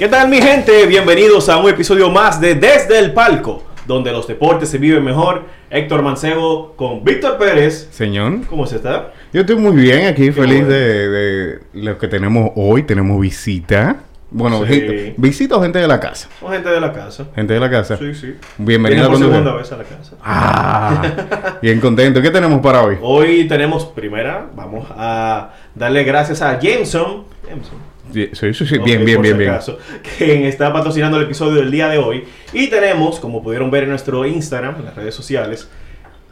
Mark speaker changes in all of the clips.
Speaker 1: ¿Qué tal mi gente? Bienvenidos a un episodio más de Desde el Palco, donde los deportes se viven mejor. Héctor Mancebo con Víctor Pérez.
Speaker 2: Señor,
Speaker 1: ¿Cómo se está?
Speaker 2: yo estoy muy bien aquí, feliz
Speaker 1: bueno.
Speaker 2: de, de lo que tenemos hoy. Tenemos visita. Bueno,
Speaker 1: Sí.
Speaker 2: gente- visita o gente de la casa.
Speaker 1: Con gente de la casa.
Speaker 2: Gente de la casa.
Speaker 1: Sí, sí.
Speaker 2: Bienvenida
Speaker 1: Viene por segunda vez a la casa.
Speaker 2: Ah, bien contento. ¿Qué tenemos para hoy?
Speaker 1: Hoy tenemos primera, vamos a darle gracias a Jameson. Jameson.
Speaker 2: Sí, sí, sí, sí,
Speaker 1: Ok,
Speaker 2: Bien, bien, bien, bien.
Speaker 1: acaso, quien está patrocinando el episodio del día de hoy. Y tenemos, como pudieron ver en nuestro Instagram, en las redes sociales,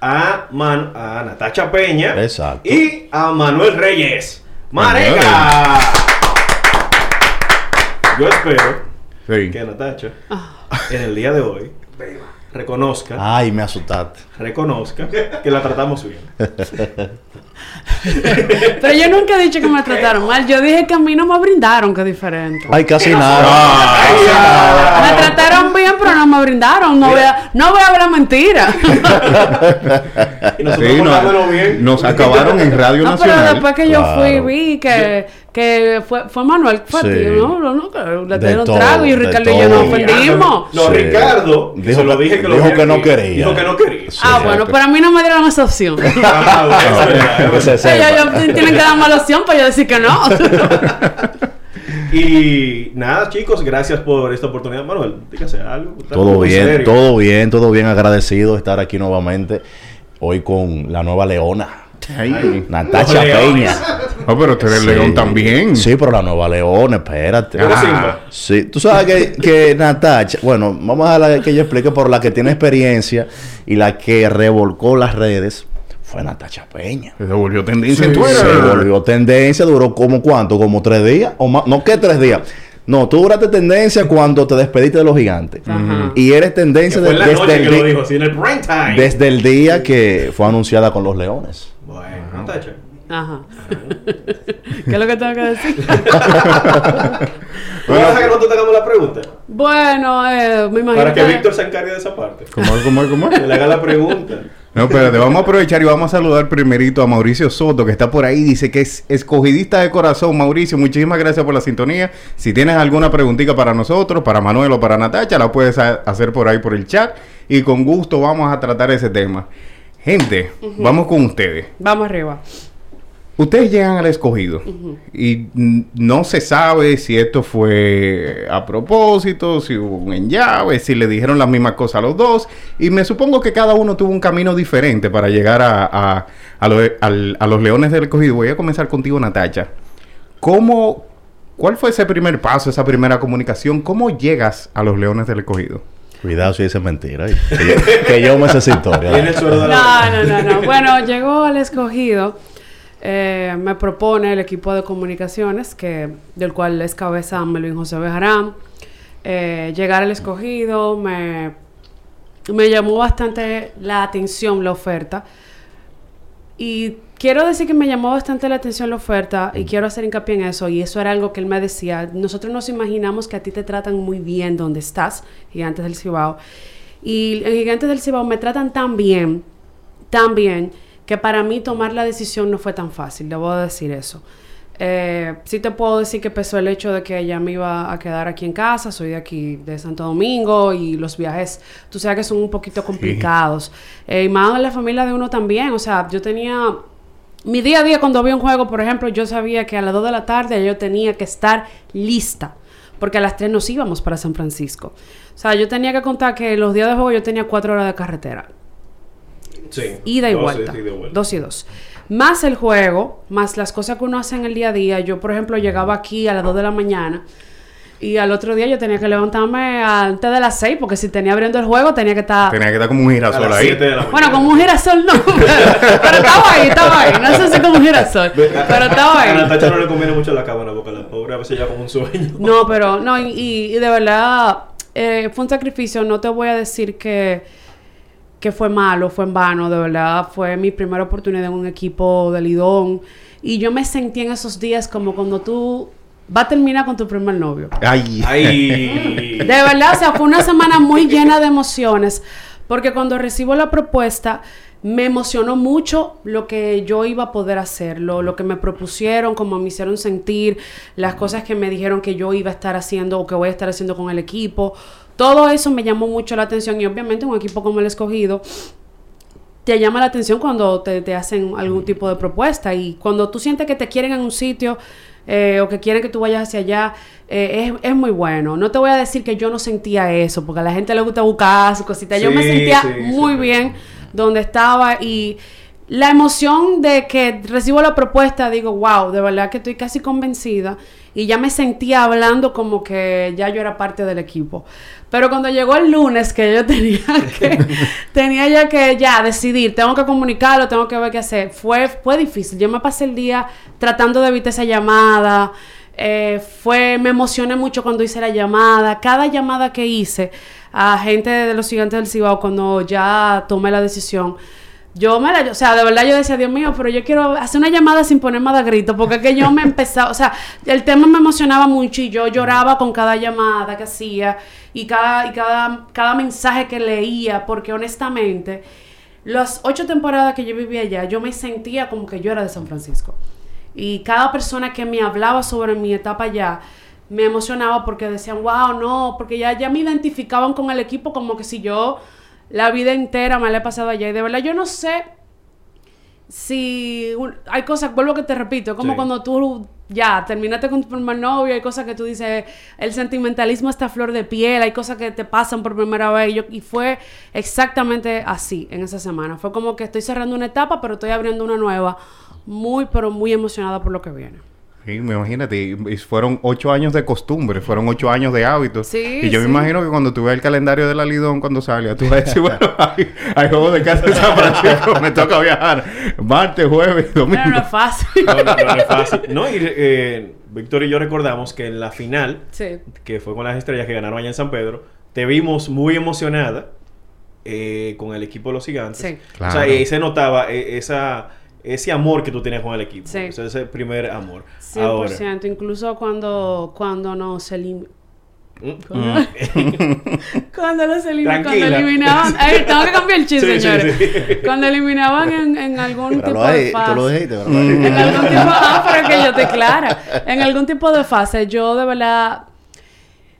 Speaker 1: a, Man- a Natacha Peña
Speaker 3: Exacto.
Speaker 1: y a Manuel Reyes. ¡Mareca! Yo espero
Speaker 2: Sí.
Speaker 1: que Natacha, en el día de hoy, reconozca,
Speaker 3: Ay, me asustaste.
Speaker 1: Reconozca que la tratamos bien.
Speaker 4: Pero yo nunca he dicho que me trataron mal. Yo dije que a mí no me brindaron, que diferente.
Speaker 3: Ay, casi nada.
Speaker 1: Ay.
Speaker 4: Me trataron bien, pero no me brindaron. No voy a, no voy a hablar mentira.
Speaker 1: Y nosotros
Speaker 2: Sí, no-
Speaker 1: portándonos bien.
Speaker 2: nos acabaron en Radio
Speaker 4: No, pero
Speaker 2: Nacional.
Speaker 4: después que yo fui,
Speaker 3: Claro.
Speaker 4: vi que, que fue, fue Manuel, fue a
Speaker 3: Sí.
Speaker 4: ¿no? No, no, le dieron trago y Ricardo y yo nos ofendimos.
Speaker 1: No,
Speaker 3: Sí.
Speaker 1: Ricardo, que
Speaker 3: Dijo
Speaker 1: se lo
Speaker 3: que-
Speaker 1: dije que lo
Speaker 3: dijo
Speaker 1: vi
Speaker 3: que no quería.
Speaker 1: Dijo que no quería.
Speaker 3: Sí.
Speaker 4: Ah, bueno, pero a mí no me dieron esa opción.
Speaker 1: Ah.
Speaker 4: Ellos, tienen que darme la opción para yo decir que no.
Speaker 1: Y nada, chicos, gracias por esta oportunidad. Manuel, dígase algo.
Speaker 3: Todo bien,
Speaker 1: serio.
Speaker 3: todo bien, todo bien. Agradecido de estar aquí nuevamente. Hoy con la nueva leona,
Speaker 2: Ay.
Speaker 3: Natacha. Peña.
Speaker 2: Oh, pero tú eres
Speaker 3: Sí.
Speaker 2: león también.
Speaker 3: Sí, pero la nueva leona, espérate.
Speaker 1: ¿Tú eres
Speaker 2: Ah.
Speaker 3: Sí, tú sabes que, que Natacha, bueno, vamos a dejar que ella explique por la que tiene experiencia y la que revolcó las redes fue Natacha Peña.
Speaker 2: Se volvió tendencia en
Speaker 3: Se volvió tendencia, duró como cuánto, como tres días, o más, no que tres días. No, tú duraste tendencia cuando te despediste de los gigantes.
Speaker 4: Ajá.
Speaker 3: Y eres tendencia
Speaker 1: la
Speaker 3: desde el día que fue anunciada con los leones.
Speaker 1: Bueno, Natacha.
Speaker 4: Ajá. ¿Qué es lo que tengo que decir?
Speaker 1: ¿Tú vas a dejar que nosotros te hagamos la pregunta?
Speaker 4: Bueno, eh, me imagino
Speaker 1: Para que Víctor se encargue de esa parte.
Speaker 2: ¿Cómo es, cómo es, cómo es?
Speaker 1: Que le haga la pregunta.
Speaker 2: No, espérate, vamos a aprovechar y vamos a saludar primerito a Mauricio Soto, que está por ahí, dice que es escogidista de corazón. Mauricio, muchísimas gracias por la sintonía. Si tienes alguna preguntita para nosotros, para Manuel o para Natacha, la puedes hacer por ahí por el chat y con gusto vamos a tratar ese tema. Gente, vamos con ustedes.
Speaker 4: Vamos arriba.
Speaker 2: Ustedes llegan al escogido y no se sabe si esto fue a propósito, si hubo un enllave, si le dijeron las mismas cosas a los dos. Y me supongo que cada uno tuvo un camino diferente para llegar a, a- a lo- al- a los leones del escogido. Voy a comenzar contigo, Natacha. ¿Cómo, ¿Cuál fue ese primer paso, esa primera comunicación? ¿Cómo llegas a los leones del escogido?
Speaker 3: Cuidado si dice mentira. Que yo, que yo me sé esa historia.
Speaker 1: Tiene el suero de la
Speaker 4: No, no, no, no. Bueno, llegó al escogido. eh, me propone el equipo de comunicaciones, que, del cual es cabeza Melvin José Bejarán. eh, llegar al escogido me, me llamó bastante la atención la oferta. Y quiero decir que me llamó bastante la atención la oferta y quiero hacer hincapié en eso. Y eso era algo que él me decía. Nosotros nos imaginamos que a ti te tratan muy bien donde estás, Gigantes del Cibao. Y en Gigantes del Cibao me tratan tan bien, tan bien, que para mí tomar la decisión no fue tan fácil. Debo decir eso. Eh, sí te puedo decir que pesó el hecho de que ella me iba a quedar aquí en casa, soy de aquí de Santo Domingo y los viajes, tú sabes que son un poquito complicados. Eh, y más en la familia de uno también, o sea, yo tenía mi día a día cuando había un juego, por ejemplo, yo sabía que a las 2 de la tarde yo tenía que estar lista, porque a las 3 nos íbamos para San Francisco. O sea, yo tenía que contar que los días de juego yo tenía 4 horas de carretera.
Speaker 1: Sí.
Speaker 4: Ida y
Speaker 1: Dos,
Speaker 4: vuelta.
Speaker 1: vuelta.
Speaker 4: Dos y dos. Más el juego, más las cosas que uno hace en el día a día. Yo, por ejemplo, llegaba aquí a las 2 de la mañana y al otro día yo tenía que levantarme antes de las 6 porque si tenía abriendo el juego tenía que estar...
Speaker 2: Tenía que estar como un
Speaker 1: A
Speaker 2: girasol ahí.
Speaker 1: 7 de la mañana.
Speaker 4: Bueno, como un girasol no, pero, pero estaba ahí, estaba ahí. No sé si como un girasol,
Speaker 1: a-
Speaker 4: pero estaba
Speaker 1: A
Speaker 4: ahí.
Speaker 1: Natacha no le conviene mucho la cámara porque la pobre a veces ya como un sueño.
Speaker 4: No, pero no, y, y- y de verdad eh, fue un sacrificio. No te voy a decir que, que fue malo, fue en vano. De verdad, fue mi primera oportunidad en un equipo de Lidón. Y yo me sentí en esos días como cuando tú vas a terminar con tu primer novio.
Speaker 2: Ay.
Speaker 1: Ay.
Speaker 4: De verdad, o sea, fue una semana muy llena de emociones, porque cuando recibo la propuesta, me emocionó mucho lo que yo iba a poder hacer, lo, lo que me propusieron, cómo me hicieron sentir, las cosas que me dijeron que yo iba a estar haciendo o que voy a estar haciendo con el equipo. Todo eso me llamó mucho la atención y obviamente un equipo como el escogido te llama la atención cuando te, te hacen algún tipo de propuesta y cuando tú sientes que te quieren en un sitio eh, o que quieren que tú vayas hacia allá, eh, es, es muy bueno. No te voy a decir que yo no sentía eso, porque a la gente le gusta buscar sus cositas. yo me sentía
Speaker 1: sí,
Speaker 4: muy
Speaker 1: sí.
Speaker 4: bien donde estaba y la emoción de que recibo la propuesta, digo, wow, de verdad que estoy casi convencida y ya me sentía hablando como que ya yo era parte del equipo. Pero cuando llegó el lunes que yo tenía que tenía ya que ya decidir, tengo que comunicarlo, tengo que ver qué hacer, fue fue difícil. Yo me pasé el día tratando de evitar esa llamada. eh, fue me emocioné mucho cuando hice la llamada. Cada llamada que hice a gente de los gigantes del Cibao cuando ya tomé la decisión yo me la, o sea, de verdad yo decía, Dios mío, pero yo quiero hacer una llamada sin poner más de grito, porque es que yo me empezaba, o sea, el tema me emocionaba mucho y yo lloraba con cada llamada que hacía y cada, y cada, cada mensaje que leía, porque honestamente, las ocho temporadas que yo vivía allá, yo me sentía como que yo era de San Francisco. Y cada persona que me hablaba sobre mi etapa allá, me emocionaba porque decían, wow, no, porque ya, ya me identificaban con el equipo como que si yo la vida entera me la he pasado allá. Y de verdad yo no sé si un- hay cosas, vuelvo que te repito, como
Speaker 1: Sí.
Speaker 4: cuando tú ya terminaste con tu primer novio, hay cosas que tú dices, el sentimentalismo está a flor de piel, hay cosas que te pasan por primera vez. Y, yo- y fue exactamente así en esa semana. Fue como que estoy cerrando una etapa, pero estoy abriendo una nueva. Muy, pero muy emocionada por lo que viene.
Speaker 2: Sí, me imagínate, fueron ocho años de costumbre, fueron ocho años de hábitos.
Speaker 4: Sí,
Speaker 2: y yo me imagino que cuando tú ves el calendario de la Lidón, cuando salga, tú vas a decir, bueno, hay, hay juegos de casa de San Francisco, me toca viajar martes, jueves, domingo.
Speaker 4: Pero no es fácil.
Speaker 1: No, no, no, no es fácil. No, y eh, Víctor y yo recordamos que en la final,
Speaker 4: Sí.
Speaker 1: que fue con las estrellas que ganaron allá en San Pedro, te vimos muy emocionada eh, con el equipo de los gigantes.
Speaker 4: Sí.
Speaker 1: O
Speaker 2: Claro.
Speaker 1: sea, ahí se notaba eh, esa, ese amor que tú tenías con el equipo.
Speaker 4: Sí.
Speaker 1: O sea, ese primer amor.
Speaker 4: 100%. Incluso cuando, cuando nos eliminaban.
Speaker 1: Mm.
Speaker 4: Cuando los eliminaban, cuando eliminaban, tengo que cambiar el chiste,
Speaker 1: Sí,
Speaker 4: señores.
Speaker 1: sí.
Speaker 4: Cuando eliminaban en, en algún tipo de fase.
Speaker 3: ¿verdad?
Speaker 4: En algún tipo, ah, pero que yo te clara. En algún tipo de fase, yo de verdad,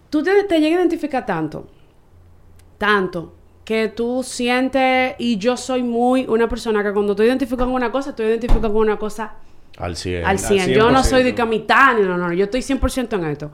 Speaker 4: tú te, te llegas a identificar tanto, tanto, que tú sientes, y yo soy muy una persona que cuando tú identificas con una cosa, tú identificas con una cosa
Speaker 3: Al 100.
Speaker 4: al 100. Yo no
Speaker 1: 100%.
Speaker 4: soy de ni no, no, no, yo estoy 100% en esto.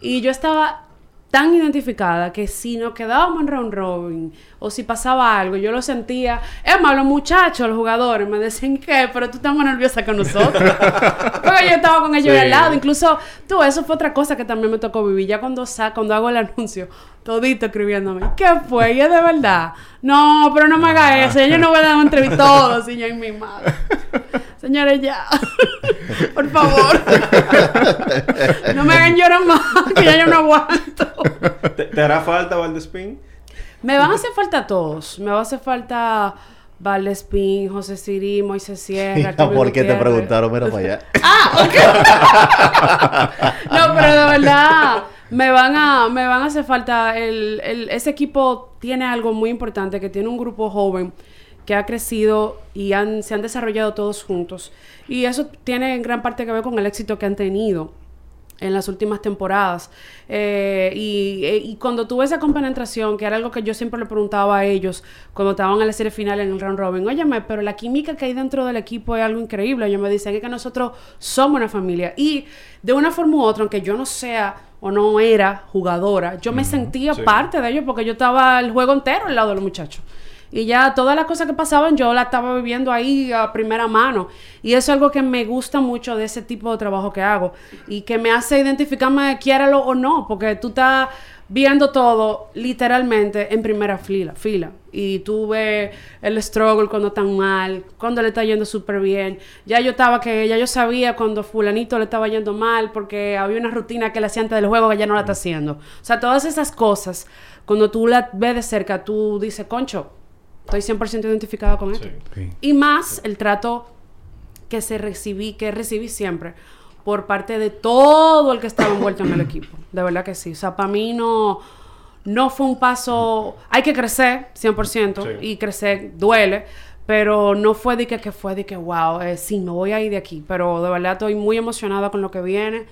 Speaker 4: Y yo estaba tan identificada que si nos quedábamos en round robin o si pasaba algo, yo lo sentía. Es más, los muchachos, los jugadores, me decían que, pero tú estás más nerviosa que nosotros. Porque yo estaba con ellos
Speaker 1: Sí.
Speaker 4: al lado. Incluso, tú, eso fue otra cosa que también me tocó vivir. Ya cuando, sa cuando hago el anuncio, todito escribiéndome, ¿qué fue? ¿Y es de verdad? No, pero no me haga eso. Yo no voy a dar una entrevista yo y mi madre. Señores, ya. Por favor. no me hagan llorar más, que ya yo no aguanto.
Speaker 1: ¿Te, te hará falta Valdespín?
Speaker 4: Me van a hacer falta todos. Me va a hacer falta Valdespín, José Sirí, Moisés Sierra.
Speaker 3: ¿Por qué te preguntaron? Mira para allá.
Speaker 4: No, pero de verdad, me van a, me van a hacer falta. El, el- ese equipo tiene algo muy importante, que tiene un grupo joven que ha crecido y han, se han desarrollado todos juntos. Y eso tiene en gran parte que ver con el éxito que han tenido en las últimas temporadas. Eh, y, eh, y cuando tuve esa compenetración, que era algo que yo siempre le preguntaba a ellos cuando estaban en la serie final en el round robin, óyeme, pero la química que hay dentro del equipo es algo increíble. Ellos me dicen "Es que nosotros somos una familia. Y de una forma u otra, aunque yo no sea o no era jugadora, yo me sentía
Speaker 1: sí.
Speaker 4: parte de ellos porque yo estaba el juego entero al lado de los muchachos. Y ya todas las cosas que pasaban yo las estaba viviendo ahí a primera mano. Y eso es algo que me gusta mucho de ese tipo de trabajo que hago. Y que me hace identificarme, quiéralo o no, porque tú estás viendo todo literalmente en primera fila, fila. Y tú ves el struggle cuando están mal, cuando le está yendo súper bien. Ya yo estaba que, ya yo sabía cuando fulanito le estaba yendo mal porque había una rutina que le hacía antes del juego que ya no la está haciendo. O sea, todas esas cosas, cuando tú la ves de cerca, tú dices, concho, estoy 100% identificada con esto.
Speaker 2: Sí.
Speaker 4: Y más el trato que se recibí, que recibí siempre por parte de todo el que estaba envuelto en el equipo. De verdad que sí. O sea, para mí no, no fue un paso... Hay que crecer 100%
Speaker 1: Sí.
Speaker 4: y crecer duele, pero no fue de que, que fue de que, wow, eh, sí, me voy a ir de aquí. Pero de verdad estoy muy emocionada con lo que viene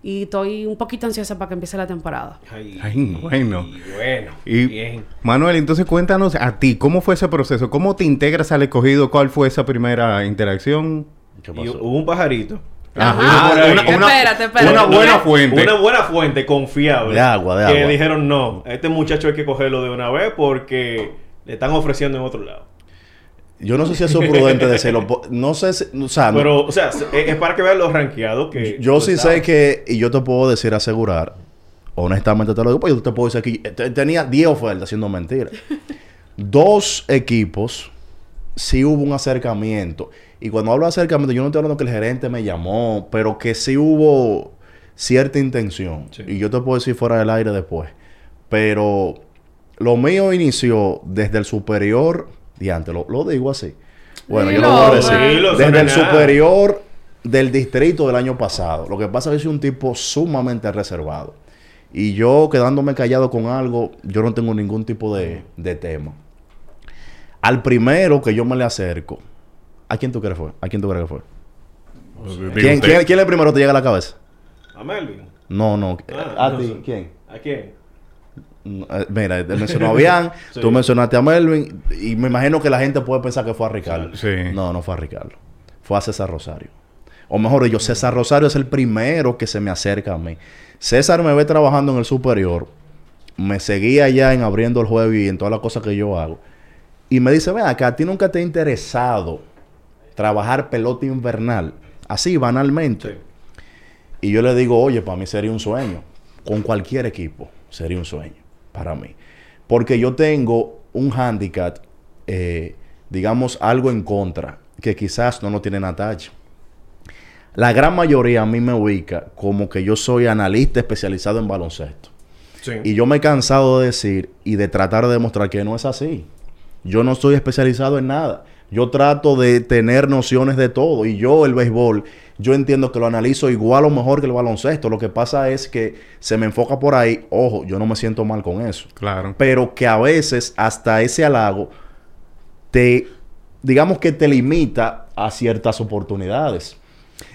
Speaker 4: y estoy un poquito ansiosa para que empiece la temporada.
Speaker 1: Ay,
Speaker 2: Ay, bueno.
Speaker 1: y bueno.
Speaker 2: Y
Speaker 1: bien.
Speaker 2: Manuel, entonces cuéntanos a ti, ¿cómo fue ese proceso? ¿Cómo te integras al escogido? ¿Cuál fue esa primera interacción?
Speaker 3: ¿Qué
Speaker 1: Y
Speaker 3: pasó?
Speaker 1: hubo un pajarito.
Speaker 4: Ajá.
Speaker 2: una, una-
Speaker 4: Espérate, espérate.
Speaker 2: una buena fuente.
Speaker 1: Una buena fuente confiable.
Speaker 3: De agua, de
Speaker 1: Que
Speaker 3: agua.
Speaker 1: dijeron, no, a este muchacho hay que cogerlo de una vez porque le están ofreciendo en otro lado.
Speaker 3: Yo no sé si eso es prudente decirlo. No sé si... O sea, no-
Speaker 1: Pero, o sea, es, es para que vean los rankeados que...
Speaker 3: yo sí sé que... Y yo te puedo decir, asegurar... Honestamente te lo digo, pues yo te puedo decir que te- tenía 10 ofertas, siendo mentira. Dos equipos, sí hubo un acercamiento. Y cuando hablo de acercamiento, yo no estoy hablando que el gerente me llamó, pero que sí hubo cierta intención.
Speaker 1: Sí.
Speaker 3: Y yo te puedo decir fuera del aire después. Pero lo mío inició desde el superior, diante, lo, lo digo así. Bueno, yo lo voy a decir. desde el superior del distrito del año pasado. Lo que pasa es que soy un tipo sumamente reservado. Y yo quedándome callado con algo, yo no tengo ningún tipo de, de tema. Al primero que yo me le acerco, ¿a quién tú crees fue? ¿A quién tú crees que fue? ¿Quién, quién, quién es el primero que te llega a la cabeza?
Speaker 1: A Melvin.
Speaker 3: No, no.
Speaker 1: Ah,
Speaker 3: ¿A
Speaker 1: no
Speaker 3: ti?
Speaker 1: sé.
Speaker 3: ¿Quién?
Speaker 1: ¿A quién?
Speaker 3: Eh, Mira, mencionó a Bian,
Speaker 1: Sí.
Speaker 3: tú mencionaste a Melvin, y me imagino que la gente puede pensar que fue a Ricardo.
Speaker 2: Sí.
Speaker 3: No, no fue a Ricardo. Fue a César Rosario. O mejor dicho, César Rosario es el primero que se me acerca a mí. César me ve trabajando en el superior, me seguía ya en abriendo el juego y en todas las cosas que yo hago. Y me dice, ven acá, ¿a ti nunca te ha interesado trabajar pelota invernal? Así, banalmente.
Speaker 1: Sí.
Speaker 3: Y yo le digo, oye, para mí sería un sueño. Con cualquier equipo sería un sueño para mí. Porque yo tengo un handicap, eh, digamos, algo en contra, que quizás no lo tiene Natacha. La gran mayoría a mí me ubica como que yo soy analista especializado en baloncesto.
Speaker 1: Sí.
Speaker 3: Y yo me he cansado de decir y de tratar de demostrar que no es así. Yo no estoy especializado en nada. Yo trato de tener nociones de todo. Y yo, el béisbol, yo entiendo que lo analizo igual o mejor que el baloncesto. Lo que pasa es que se me enfoca por ahí. Ojo, yo no me siento mal con eso.
Speaker 2: Claro.
Speaker 3: Pero que a veces hasta ese halago te, digamos que te limita a ciertas oportunidades.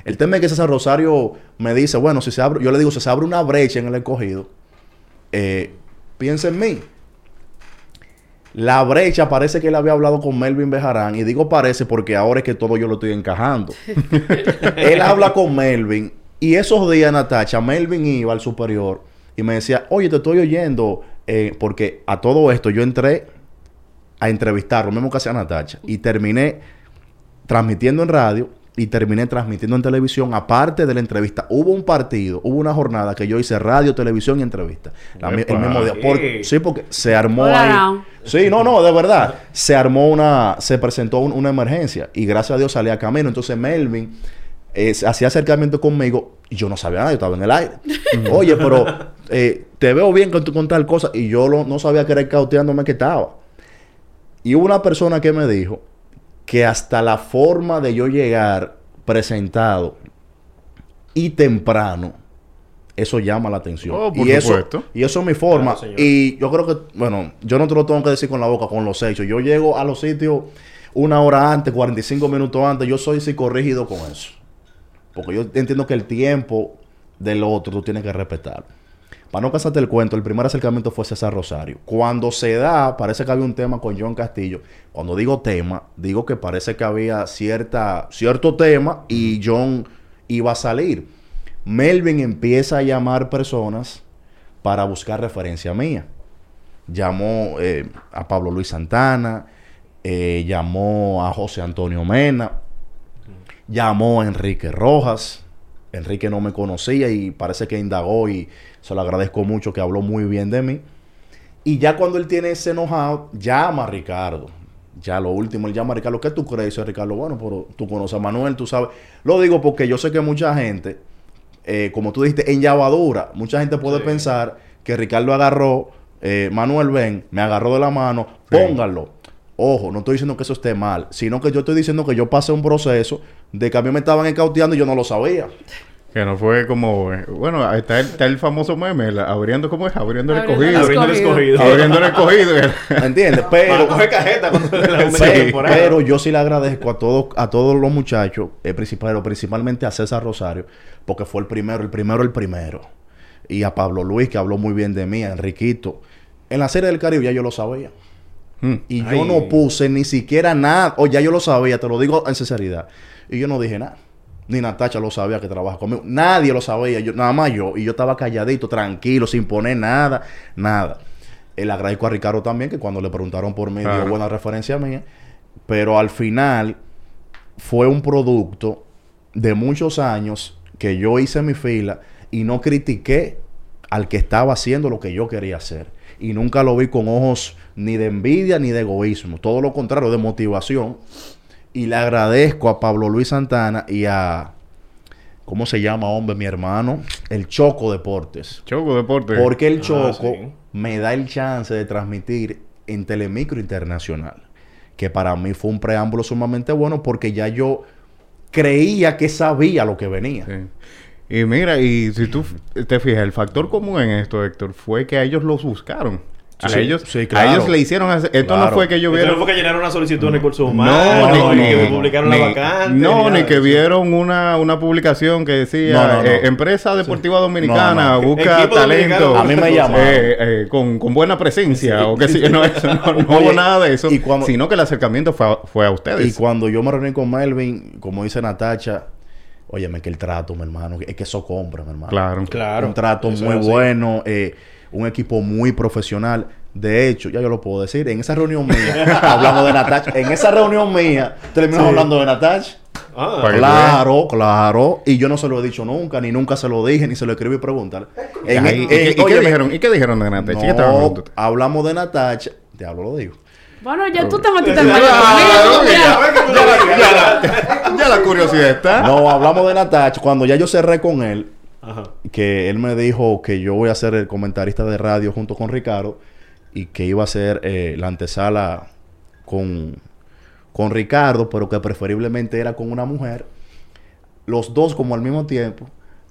Speaker 3: El tema es que César Rosario me dice, bueno, si se abre, yo le digo, si se abre una brecha en el escogido, eh, piensa en mí. La brecha parece que él había hablado con Melvin Bejarán. Y digo parece porque ahora es que todo yo lo estoy encajando. él habla con Melvin. Y esos días, Natacha, Melvin iba al superior y me decía, oye, te estoy oyendo. eh, porque a todo esto yo entré a entrevistar, lo mismo que hacía Natacha. Y terminé transmitiendo en radio y terminé transmitiendo en televisión. Aparte de la entrevista, hubo un partido, hubo una jornada que yo hice radio, televisión y entrevista. La el mismo día. Por-
Speaker 1: Sí.
Speaker 3: porque se armó
Speaker 4: Hola,
Speaker 3: ahí. Sí, no, no, de verdad. Se armó una, se presentó un- una emergencia y gracias a Dios salí a camino. Entonces Melvin eh, hacía acercamiento conmigo y yo no sabía nada, yo estaba en el aire. Oye, pero eh, te veo bien con, tu- con tal cosa y yo lo- no sabía que era cauteándome que estaba. Y hubo una persona que me dijo que hasta la forma de yo llegar presentado y temprano, eso llama la atención.
Speaker 2: Oh, por
Speaker 3: y, eso,
Speaker 2: supuesto.
Speaker 3: y eso es mi forma.
Speaker 1: Claro,
Speaker 3: y yo creo que, bueno, yo no te lo tengo que decir con la boca, con los hechos. Yo llego a los sitios una hora antes, 45 minutos antes. Yo soy psicorrígido con eso. Porque yo entiendo que el tiempo del otro tú tienes que respetar. Para no casarte el cuento, el primer acercamiento fue César Rosario. Cuando se da, parece que había un tema con John Castillo. Cuando digo tema, digo que parece que había cierta, cierto tema y John iba a salir. Melvin empieza a llamar personas para buscar referencia mía. Llamó eh, a Pablo Luis Santana, eh, llamó a José Antonio Mena, llamó a Enrique Rojas. Enrique no me conocía y parece que indagó y se lo agradezco mucho que habló muy bien de mí. Y ya cuando él tiene ese enojado, llama a Ricardo. Ya lo último, él llama a Ricardo. ¿Qué tú crees? Dice Ricardo, bueno, pero tú conoces a Manuel, tú sabes. Lo digo porque yo sé que mucha gente, eh, como tú dijiste, en llavadura, mucha gente puede
Speaker 1: Sí.
Speaker 3: pensar que Ricardo agarró, eh, Manuel, ven, me agarró de la mano, póngalo. Ojo, no estoy diciendo que eso esté mal, sino que yo estoy diciendo que yo pasé un proceso de que a mí me estaban escauteando y yo no lo sabía.
Speaker 2: Que no fue como... eh, Bueno, está el, está el famoso meme, la- abriendo, ¿cómo es? Abriendo el escogido.
Speaker 1: Abriendo el escogido.
Speaker 2: Abriendo el escogido.
Speaker 3: ¿Me entiendes? Pero,
Speaker 1: coger cajeta cuando la
Speaker 3: pero, yo sí le agradezco a todos, a todos los muchachos, eh, principal- pero principalmente a César Rosario, porque fue el primero, el primero, el primero. Y a Pablo Luis, que habló muy bien de mí, a Enriquito. En la serie del Caribe ya yo lo sabía.
Speaker 2: Mm.
Speaker 3: Y
Speaker 1: Ay.
Speaker 3: yo no puse ni siquiera nada. O ya yo lo sabía, te lo digo en sinceridad. Y yo no dije nada. Ni Natacha lo sabía que trabaja conmigo. Nadie lo sabía. Yo, nada más yo. Y yo estaba calladito, tranquilo, sin poner nada, nada. Eh, Le agradezco a Ricardo también, que cuando le preguntaron por mí, dio buena referencia mía. Pero al final fue un producto de muchos años que yo hice mi fila y no critiqué al que estaba haciendo lo que yo quería hacer. Y nunca lo vi con ojos ni de envidia ni de egoísmo. Todo lo contrario, de motivación. Y le agradezco a Pablo Luis Santana y a... ¿Cómo se llama, hombre, mi hermano? El Choco Deportes.
Speaker 2: Choco Deporte.
Speaker 3: Porque el
Speaker 1: Ah,
Speaker 3: Choco
Speaker 1: sí.
Speaker 3: me da el chance de transmitir en Telemicro Internacional. Que para mí fue un preámbulo sumamente bueno porque ya yo creía que sabía lo que venía.
Speaker 2: Sí. Y mira, y si tú te fijas, el factor común en esto, Héctor, fue que a ellos los buscaron. A
Speaker 3: Sí,
Speaker 2: ellos,
Speaker 3: sí,
Speaker 2: a ellos le hicieron hacer- Esto no fue que ellos
Speaker 1: Esto
Speaker 2: vieron.
Speaker 1: no fue que llenaron una solicitud en recursos
Speaker 2: No,
Speaker 1: humanos,
Speaker 2: ni,
Speaker 1: ni, que publicaron
Speaker 2: ni-
Speaker 1: la vacante.
Speaker 2: no, ni
Speaker 1: nada
Speaker 2: que
Speaker 1: de
Speaker 2: vieron una, una publicación que decía
Speaker 3: No, no, no.
Speaker 2: eh, Empresa Deportiva Dominicana
Speaker 3: No, no.
Speaker 2: busca
Speaker 1: Equipo
Speaker 2: talento.
Speaker 3: A mí me llamaron.
Speaker 2: eh, eh, con, con buena presencia o que sí, no, eso, no, no hubo nada de eso,
Speaker 3: y cuando-
Speaker 2: sino que el acercamiento fue a, fue a ustedes.
Speaker 3: Y cuando yo me reuní con Melvin, como dice Natacha, óyeme que el trato, mi hermano, es que eso compra, mi hermano.
Speaker 2: Claro.
Speaker 1: Claro.
Speaker 3: Un trato
Speaker 1: Eso
Speaker 3: muy bueno, eh, un equipo muy profesional. De hecho, ya yo lo puedo decir, en esa reunión mía, hablando de Natacha, en esa reunión mía, terminamos hablando de Natacha.
Speaker 1: Ah,
Speaker 3: Claro, claro. Y yo no se lo he dicho nunca, ni nunca se lo dije, ni se lo escribí preguntar. En-
Speaker 2: ¿y,
Speaker 3: en-
Speaker 2: qué- y qué
Speaker 3: óyeme,
Speaker 2: dijeron? ¿Y qué dijeron de estaban
Speaker 3: No, hablamos de Natacha. Te hablo, lo digo.
Speaker 4: Bueno, ya tú te metiste conmigo,
Speaker 2: que
Speaker 4: ya.
Speaker 2: la- curiosidad está.
Speaker 3: No, hablamos de Natacha. Cuando ya yo cerré con él,
Speaker 1: Ajá.
Speaker 3: que él me dijo que yo voy a ser el comentarista de radio junto con Ricardo y que iba a ser eh, la antesala con, con Ricardo, pero que preferiblemente era con una mujer. Los dos como al mismo tiempo.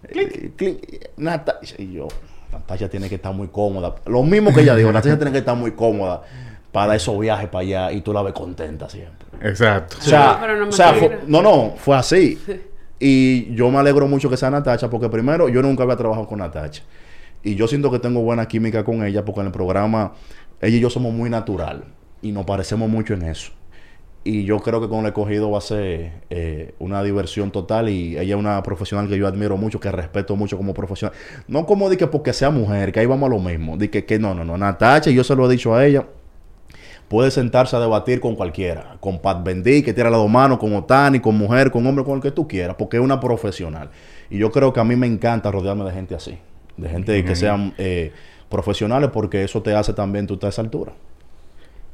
Speaker 3: Eh, clic. Natasha y yo. Natasha tiene que estar muy cómoda. Lo mismo que ella dijo, Natasha tiene que estar muy cómoda para esos viajes para allá y tú la ves contenta siempre.
Speaker 2: Exacto.
Speaker 3: O sea,
Speaker 4: Sí, pero no me
Speaker 3: o sea, fue- no, no, fue así. Y yo me alegro mucho que sea Natacha, porque primero, yo nunca había trabajado con Natacha. Y yo siento que tengo buena química con ella, porque en el programa, ella y yo somos muy natural. Y nos parecemos mucho en eso. Y yo creo que con el escogido va a ser eh, una diversión total. Y ella es una profesional que yo admiro mucho, que respeto mucho como profesional. No como de que porque sea mujer, que ahí vamos a lo mismo. De que, que no, no, no. Natacha, y yo se lo he dicho a ella puede sentarse a debatir con cualquiera, con Pat Bendy, que tira las dos manos, con Otani, con mujer, con hombre, con el que tú quieras, porque es una profesional. Y yo creo que a mí me encanta rodearme de gente así, de gente que sean eh, profesionales, porque eso te hace también tú estás a esa altura.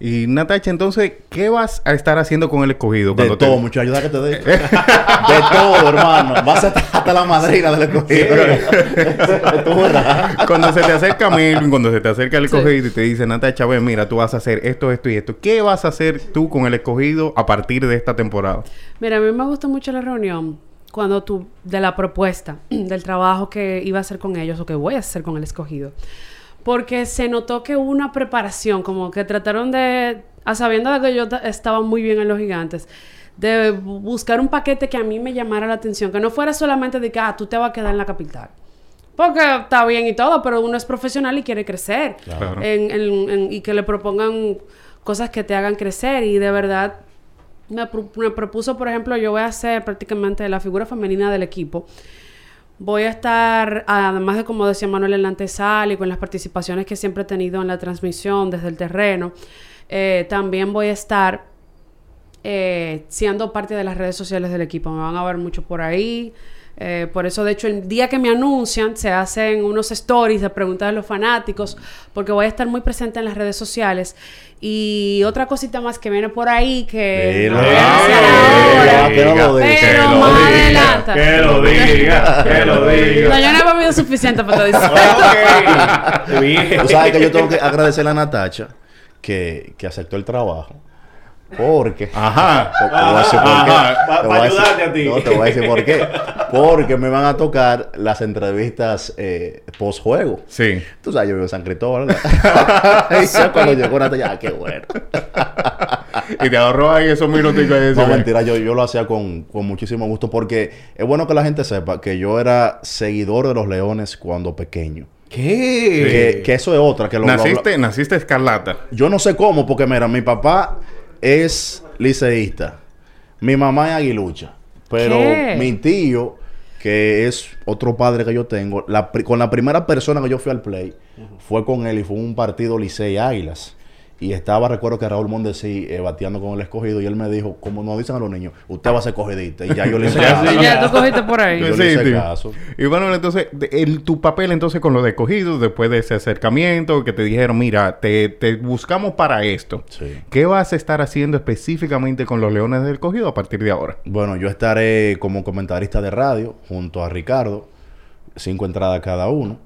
Speaker 2: Y Natacha, entonces, ¿qué vas a estar haciendo con el escogido?
Speaker 3: De
Speaker 2: te-
Speaker 3: todo, mucho ayuda que te dé. de todo, hermano. Vas a estar hasta la madrina del escogido. Verás.
Speaker 2: Cuando se te acerca Melvin, cuando se te acerca el
Speaker 4: Sí.
Speaker 2: escogido y te dice, Natacha, ven, mira, tú vas a hacer esto, esto y esto. ¿Qué vas a hacer tú con el escogido a partir de esta temporada?
Speaker 4: Mira, a mí me gusta mucho la reunión cuando tú, de la propuesta, del trabajo que iba a hacer con ellos o que voy a hacer con el escogido. Porque se notó que hubo una preparación, como que trataron de, a sabiendo de que yo ta- estaba muy bien en los gigantes, de bu- buscar un paquete que a mí me llamara la atención, que no fuera solamente de que, ah, tú te vas a quedar en la capital. Porque está bien y todo, pero uno es profesional y quiere crecer.
Speaker 2: Claro.
Speaker 4: En- en- en- y que le propongan cosas que te hagan crecer. Y de verdad, me, pro- me propuso, por ejemplo, yo voy a ser prácticamente la figura femenina del equipo. Voy a estar, además de como decía Manuel en la y con las participaciones que siempre he tenido en la transmisión desde el terreno, eh, también voy a estar eh, siendo parte de las redes sociales del equipo. Me van a ver mucho por ahí. Eh, por eso, de hecho, el día que me anuncian, se hacen unos stories de preguntas de los fanáticos, porque voy a estar muy presente en las redes sociales. Y otra cosita más que viene por ahí que... No voy a ahora,
Speaker 3: que lo diga.
Speaker 4: pero
Speaker 1: Que lo
Speaker 4: más
Speaker 1: diga,
Speaker 4: adelante.
Speaker 1: que lo diga, que lo diga.
Speaker 4: No, yo no he bebido suficiente para todo eso.
Speaker 3: Tú sabes que yo tengo que agradecerle a Natacha que, que aceptó el trabajo. Porque.
Speaker 2: Ajá.
Speaker 3: Te voy a decir por qué.
Speaker 1: Ajá. Pa-
Speaker 3: Te
Speaker 1: pa
Speaker 3: voy decir-
Speaker 1: ayudarte a ti.
Speaker 3: No, te voy a decir por qué. Porque me van a tocar las entrevistas eh, post-juego.
Speaker 2: Sí.
Speaker 3: Tú sabes, yo vivo en San Cristóbal, ¿verdad? y ya cuando llegó Natacha, ah, qué bueno.
Speaker 2: Y te ahorró ahí esos minutos y
Speaker 3: No, mentira, yo, yo lo hacía con, con muchísimo gusto porque es bueno que la gente sepa que yo era seguidor de los Leones cuando pequeño.
Speaker 1: ¿Qué?
Speaker 3: Que, que eso es otra. Que lo,
Speaker 2: Naciste, naciste escarlata.
Speaker 3: Yo no sé cómo, porque mira, mi papá es liceísta. Mi mamá es aguilucha. Pero
Speaker 4: ¿Qué?
Speaker 3: mi tío, que es otro padre que yo tengo, la con la primera persona que yo fui al play, fue con él y fue un partido Licey Águilas. Y estaba, recuerdo que Raúl Mondesi eh, bateando con el escogido y él me dijo, como nos dicen a los niños, usted va a ser cogidista. Y ya yo le hice
Speaker 2: Ya,
Speaker 3: caso.
Speaker 2: sí,
Speaker 4: ya, tú cogiste por ahí.
Speaker 3: Yo le hice
Speaker 2: tío.
Speaker 3: caso.
Speaker 2: Y bueno, entonces, el, tu papel entonces con lo de cogido, después de ese acercamiento, que te dijeron, mira, te, te buscamos para esto.
Speaker 3: Sí.
Speaker 2: ¿Qué vas a estar haciendo específicamente con los Leones del Cogido a partir de ahora?
Speaker 3: Bueno, yo estaré como comentarista de radio junto a Ricardo, cinco entradas cada uno.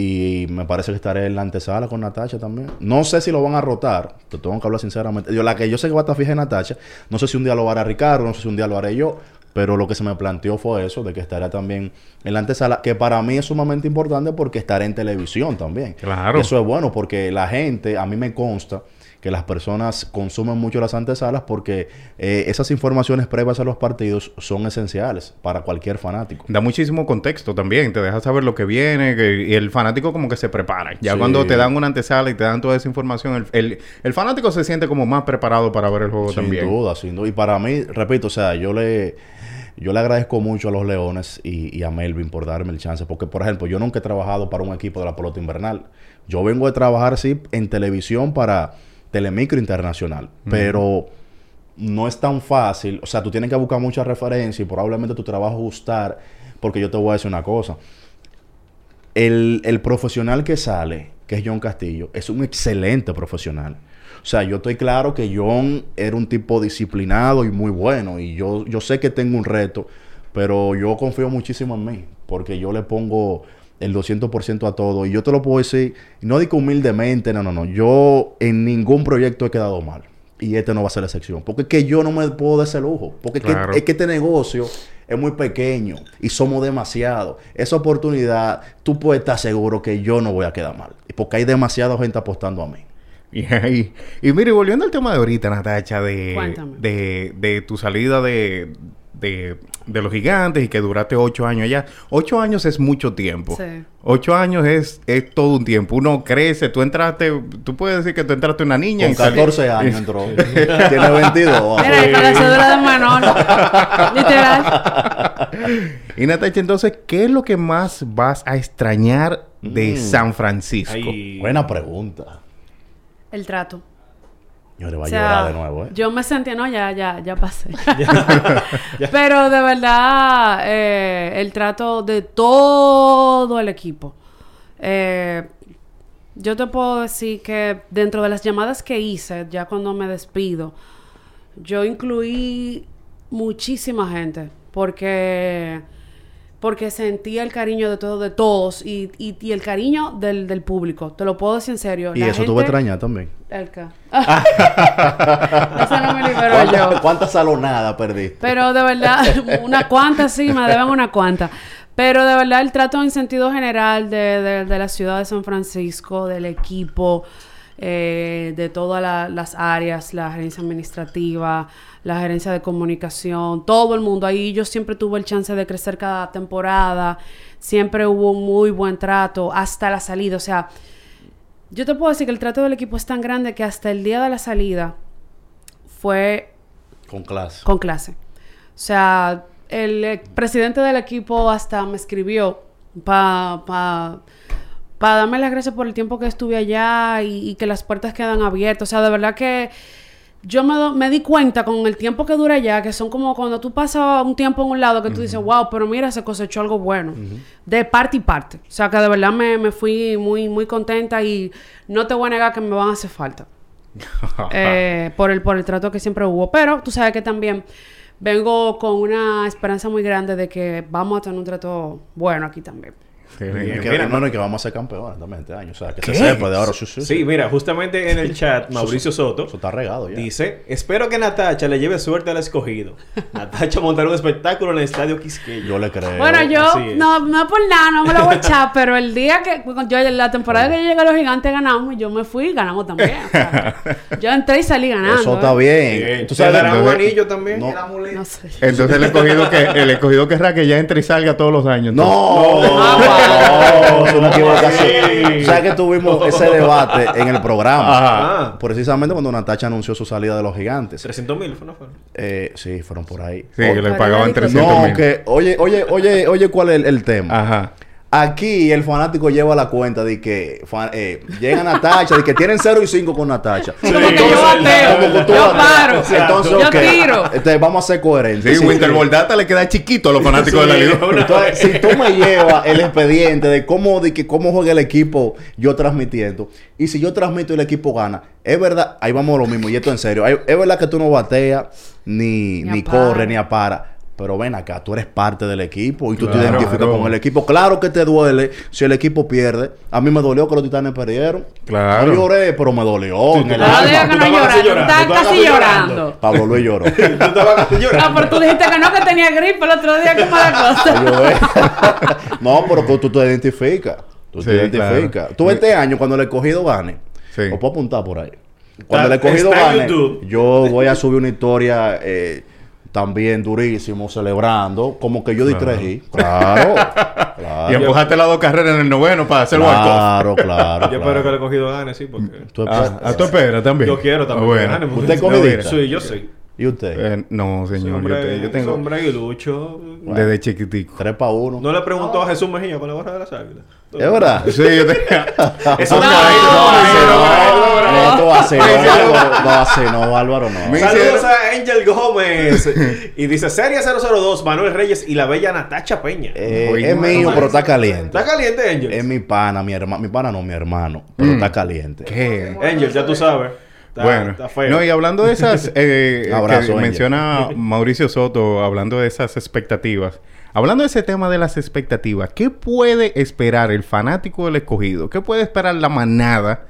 Speaker 3: Y me parece que estaré en la antesala con Natacha también. No sé si lo van a rotar, te tengo que hablar sinceramente. Yo, la que yo sé que va a estar fija en Natacha, no sé si un día lo hará Ricardo, no sé si un día lo haré yo, pero lo que se me planteó fue eso, de que estaré también en la antesala, que para mí es sumamente importante porque estaré en televisión también.
Speaker 2: Claro.
Speaker 3: Eso es bueno porque la gente, a mí me consta que las personas consumen mucho las antesalas porque eh, esas informaciones previas a los partidos son esenciales para cualquier fanático.
Speaker 2: Da muchísimo contexto también, te deja saber lo que viene que- y el fanático como que se prepara. Ya
Speaker 3: Sí.
Speaker 2: cuando te dan una antesala y te dan toda esa información, el, el- el fanático se siente como más preparado para ver el juego
Speaker 3: Sin
Speaker 2: también.
Speaker 3: duda, sin duda. Y para mí, repito, o sea, yo le, yo le agradezco mucho a los Leones y, y a Melvin por darme el chance. Porque, por ejemplo, yo nunca he trabajado para un equipo de la pelota invernal. Yo vengo de trabajar, sí, en televisión para Telemicro Internacional. Pero no es tan fácil. O sea, tú tienes que buscar mucha referencia y probablemente tu trabajo gustar. Porque yo te voy a decir una cosa. El, el profesional que sale, que es John Castillo, es un excelente profesional. O sea, yo estoy claro que John era un tipo disciplinado y muy bueno. Y yo, yo sé que tengo un reto, pero yo confío muchísimo en mí. Porque yo le pongo el 200% a todo. Y yo te lo puedo decir, y no digo humildemente, no, no, no. Yo en ningún proyecto he quedado mal. Y este no va a ser la excepción. Porque es que yo no me puedo dar ese lujo. Porque es que- es que este negocio es muy pequeño y somos demasiado. Esa oportunidad, tú puedes estar seguro que yo no voy a quedar mal. Porque hay demasiada gente apostando a mí.
Speaker 2: Y, ahí- y mire, volviendo al tema de ahorita, Natacha, de, de, de tu salida de, de, de los gigantes y que duraste ocho años allá. Ocho años es mucho tiempo.
Speaker 4: Sí.
Speaker 2: Ocho años es, es todo un tiempo. Uno crece, tú entraste, tú puedes decir que tú entraste una niña
Speaker 3: Con
Speaker 2: y sali-
Speaker 3: 14 años entró. Tiene 22.
Speaker 4: Mira, y con la cédula de Manolo. Literal.
Speaker 2: Y Natacha, entonces, ¿qué es lo que más vas a extrañar de
Speaker 3: Mm.
Speaker 2: San Francisco?
Speaker 3: Buena pregunta.
Speaker 4: El trato.
Speaker 3: Yo voy
Speaker 4: O
Speaker 3: a llorar de nuevo, ¿eh?
Speaker 4: Yo me sentía, no, ya, ya, ya pasé. Pero de verdad, eh, el trato de todo el equipo. Eh, yo te puedo decir que dentro de las llamadas que hice, ya cuando me despido, yo incluí muchísima gente. Porque porque sentía el cariño de todos, de todos y, y, y el cariño del, del público. Te lo puedo decir en serio.
Speaker 3: Y
Speaker 4: La
Speaker 3: eso
Speaker 4: gente-
Speaker 3: vas a extrañar también.
Speaker 4: El ca- Eso no me liberó yo.
Speaker 3: ¿Cuántas salonadas perdiste?
Speaker 4: Pero de verdad, una cuanta sí, me deben una cuanta. Pero de verdad, el trato en sentido general de, de- de la ciudad de San Francisco, del equipo, eh, de todas la- las áreas, la gerencia administrativa, la gerencia de comunicación, todo el mundo. Ahí yo siempre tuve el chance de crecer cada temporada. Siempre hubo un muy buen trato hasta la salida. O sea, yo te puedo decir que el trato del equipo es tan grande que hasta el día de la salida fue
Speaker 3: Con clase.
Speaker 4: con clase. O sea, el eh, presidente del equipo hasta me escribió para pa, pa darme las gracias por el tiempo que estuve allá y, y que las puertas quedan abiertas. O sea, de verdad que yo me, do- me di cuenta con el tiempo que dura ya, que son como cuando tú pasas un tiempo en un lado que tú dices, wow, pero mira, se cosechó algo bueno. De parte y parte. O sea, que de verdad me, me fui muy, muy contenta y no te voy a negar que me van a hacer falta. eh, por, el, por el trato que siempre hubo. Pero tú sabes que también vengo con una esperanza muy grande de que vamos a tener un trato bueno aquí también.
Speaker 3: Y que,
Speaker 1: Mira,
Speaker 3: no, no, y que vamos a ser campeones también este año. O sea, que
Speaker 1: ¿Qué?
Speaker 3: se sepa de ahora. Sí, sí,
Speaker 1: Sí, mira, justamente en el chat, Mauricio Soto
Speaker 3: Eso está regado ya.
Speaker 1: dice: Espero que Natacha le lleve suerte al escogido. Natacha montará un espectáculo en el estadio Quisqueya.
Speaker 3: Yo le creo.
Speaker 4: Bueno, yo no, no es por nada, no me lo voy a echar, pero el día que yo la temporada que yo llegué a los gigantes ganamos, yo me fui y ganamos también. o sea, yo entré y salí ganando.
Speaker 3: Eso está
Speaker 4: ¿eh?
Speaker 3: bien.
Speaker 1: Bien.
Speaker 3: ¿Tú
Speaker 1: ¿Te
Speaker 3: sabes
Speaker 1: darán un
Speaker 2: entonces-
Speaker 1: anillo también?
Speaker 3: No.
Speaker 4: No sé.
Speaker 2: Entonces el escogido que el escogido querrá que ya entre y salga todos los años.
Speaker 3: No, no, es una equivocación.
Speaker 1: Sí.
Speaker 3: ¿Sabes que tuvimos ese debate en el programa?
Speaker 2: Ajá.
Speaker 3: Precisamente cuando Natacha anunció su salida de los gigantes.
Speaker 1: 300 mil, ¿fue no fue?
Speaker 3: Eh, sí, fueron por ahí.
Speaker 2: Sí, que le pagaban
Speaker 4: era
Speaker 2: 300
Speaker 3: No,
Speaker 2: mil.
Speaker 3: que, oye, oye, oye, oye, ¿cuál es el, el tema?
Speaker 2: Ajá.
Speaker 3: Aquí el fanático lleva la cuenta de que fa- eh, llega Natacha, de que tienen 0 y 5 con Natacha.
Speaker 4: Como que yo bateo,
Speaker 3: como que tú
Speaker 4: yo paro,
Speaker 3: Entonces,
Speaker 4: yo
Speaker 3: ok,
Speaker 4: tiro.
Speaker 3: Entonces vamos a ser coherentes.
Speaker 2: Sí, Winter Data le queda chiquito a los fanáticos de la liga.
Speaker 3: Entonces, si tú me llevas el expediente de cómo, de que cómo juega el equipo yo transmitiendo, y si yo transmito y el equipo gana, es verdad, ahí vamos a lo mismo, y esto en serio, es verdad que tú no bateas, ni,
Speaker 4: Ni
Speaker 3: ni corre, ni apara. Pero ven acá, tú eres parte del equipo y tú te identificas
Speaker 2: claro.
Speaker 3: con el equipo. Claro que te duele si el equipo pierde. A mí me dolió que los titanes perdieron.
Speaker 2: Claro.
Speaker 3: No lloré, pero me dolió. en el
Speaker 4: No
Speaker 3: alma.
Speaker 4: no llorando, estás casi llorando.
Speaker 3: Pablo Luis lloró.
Speaker 1: Tú estabas casi llorando.
Speaker 4: Ah, pero tú dijiste que no, que tenía gripe el otro día, qué mala cosa.
Speaker 3: No, pero tú te identificas. Tú
Speaker 2: Sí,
Speaker 3: te identificas.
Speaker 2: claro.
Speaker 3: Tú este año, cuando el escogido gane,
Speaker 2: Sí.
Speaker 3: lo puedo apuntar por ahí. Cuando escogido
Speaker 1: está en
Speaker 3: gane, yo voy a subir una historia eh, también durísimo, celebrando, como que yo di tres hits. Claro.
Speaker 2: Y
Speaker 3: claro.
Speaker 2: empujaste las dos carreras en el noveno para hacer walk-off.
Speaker 3: Claro, claro.
Speaker 1: Yo espero
Speaker 3: claro.
Speaker 1: que el escogido gane, sí, porque.
Speaker 3: Tú
Speaker 2: Ah,
Speaker 3: esperas.
Speaker 2: ah, tú esperas también.
Speaker 1: Yo quiero también
Speaker 2: Ah, bueno.
Speaker 3: ¿Usted es comidista?
Speaker 1: Sí, yo sí.
Speaker 3: ¿Y usted?
Speaker 2: Eh, no, señor.
Speaker 1: hombre,
Speaker 2: yo, te- yo tengo
Speaker 1: hombre aguilucho.
Speaker 2: desde chiquitico.
Speaker 3: Tres para uno.
Speaker 1: No le preguntó a Jesús Mejía con la gorra de las águilas.
Speaker 3: ¿Es verdad?
Speaker 2: Sí, yo tenía.
Speaker 1: Eso
Speaker 4: No,
Speaker 1: no,
Speaker 4: no,
Speaker 3: A hacer, no, Álvaro, no no, Álvaro, no.
Speaker 1: Saludos a Angel Gómez. y dice Serie 002, Manuel Reyes y la bella Natacha Peña.
Speaker 3: Eh, es mío, pero está caliente.
Speaker 1: ¿Está caliente, Angel?
Speaker 3: Es mi pana, mi hermano. Mi pana no, mi hermano. Pero
Speaker 2: Mm.
Speaker 3: está caliente.
Speaker 2: ¿Qué?
Speaker 1: Angel, ya tú sabes. Está,
Speaker 2: bueno,
Speaker 1: está feo.
Speaker 2: no, y hablando de esas, eh,
Speaker 3: abrazo,
Speaker 2: que menciona Mauricio Soto, hablando de esas expectativas, hablando de ese tema de las expectativas, ¿qué puede esperar el fanático del escogido? ¿Qué puede esperar la manada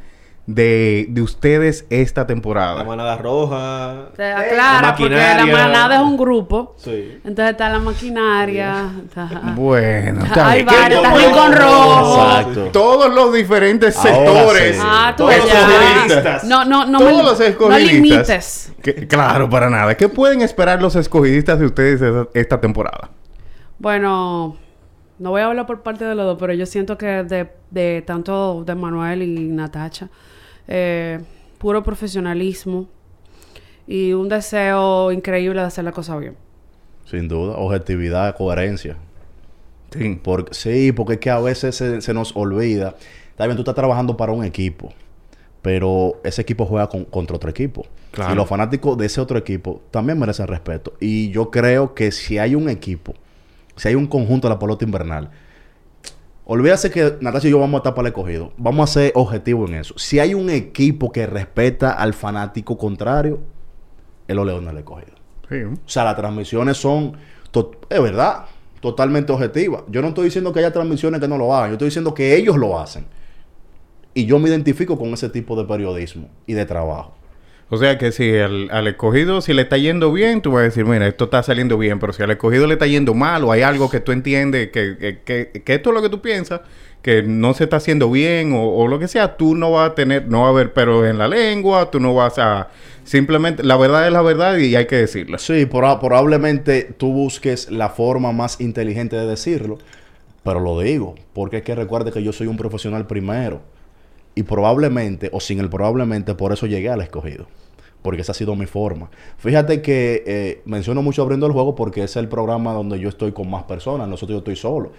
Speaker 2: de, de ustedes esta
Speaker 1: La
Speaker 2: temporada?
Speaker 1: manada roja.
Speaker 4: Aclara, porque la manada es un grupo.
Speaker 1: Sí.
Speaker 4: Entonces está la maquinaria. está-
Speaker 2: Bueno, está
Speaker 4: Hay
Speaker 2: bien.
Speaker 4: varios, está. Rincón Rojo.
Speaker 3: Exacto.
Speaker 2: Todos los diferentes
Speaker 3: Ahora
Speaker 2: sectores.
Speaker 3: sí.
Speaker 4: Ah, tú
Speaker 1: Todos los.
Speaker 4: No, no, no,
Speaker 2: todos
Speaker 4: me-
Speaker 2: los
Speaker 4: no
Speaker 2: escogidistas.
Speaker 4: limites.
Speaker 2: Que- claro, para nada. ¿Qué pueden esperar los escogidistas de ustedes esta, esta temporada?
Speaker 4: Bueno, no voy a hablar por parte de los dos, pero yo siento que de, de tanto de Manuel y Natacha, eh, puro profesionalismo y un deseo increíble de hacer la cosa bien.
Speaker 3: Sin duda. Objetividad, coherencia.
Speaker 2: Sí.
Speaker 3: Porque, sí, porque es que a veces se, se nos olvida. Bien, tú estás trabajando para un equipo. Pero ese equipo juega con- contra otro equipo.
Speaker 2: Claro.
Speaker 3: Y los fanáticos de ese otro equipo también merecen respeto. Y yo creo que si hay un equipo, si hay un conjunto de la pelota invernal, olvídase que Natasha y yo vamos a estar para el escogido. Vamos a ser objetivos en eso. Si hay un equipo que respeta al fanático contrario, es los Leones del escogido.
Speaker 2: Sí.
Speaker 3: O sea, las transmisiones son, es verdad, totalmente objetivas. Yo no estoy diciendo que haya transmisiones que no lo hagan, yo estoy diciendo que ellos lo hacen. Y yo me identifico con ese tipo de periodismo y de trabajo.
Speaker 2: O sea que si al, escogido, si le está yendo bien, tú vas a decir, mira, esto está saliendo bien, pero si al escogido le está yendo mal o hay algo que tú entiendes que, que, esto es lo que tú piensas, que no se está haciendo bien o, lo que sea, tú no vas a tener, no va a haber peros en la lengua, tú no vas a, simplemente, la verdad es la verdad y hay que decirla.
Speaker 3: Sí, proba- probablemente tú busques la forma más inteligente de decirlo, pero lo digo, porque es que recuerde que yo soy un profesional primero. Y probablemente, o sin el probablemente, por eso llegué al escogido. Porque esa ha sido mi forma. Fíjate que eh, menciono mucho abriendo el juego porque es el programa donde yo estoy con más personas. Nosotros yo estoy solo.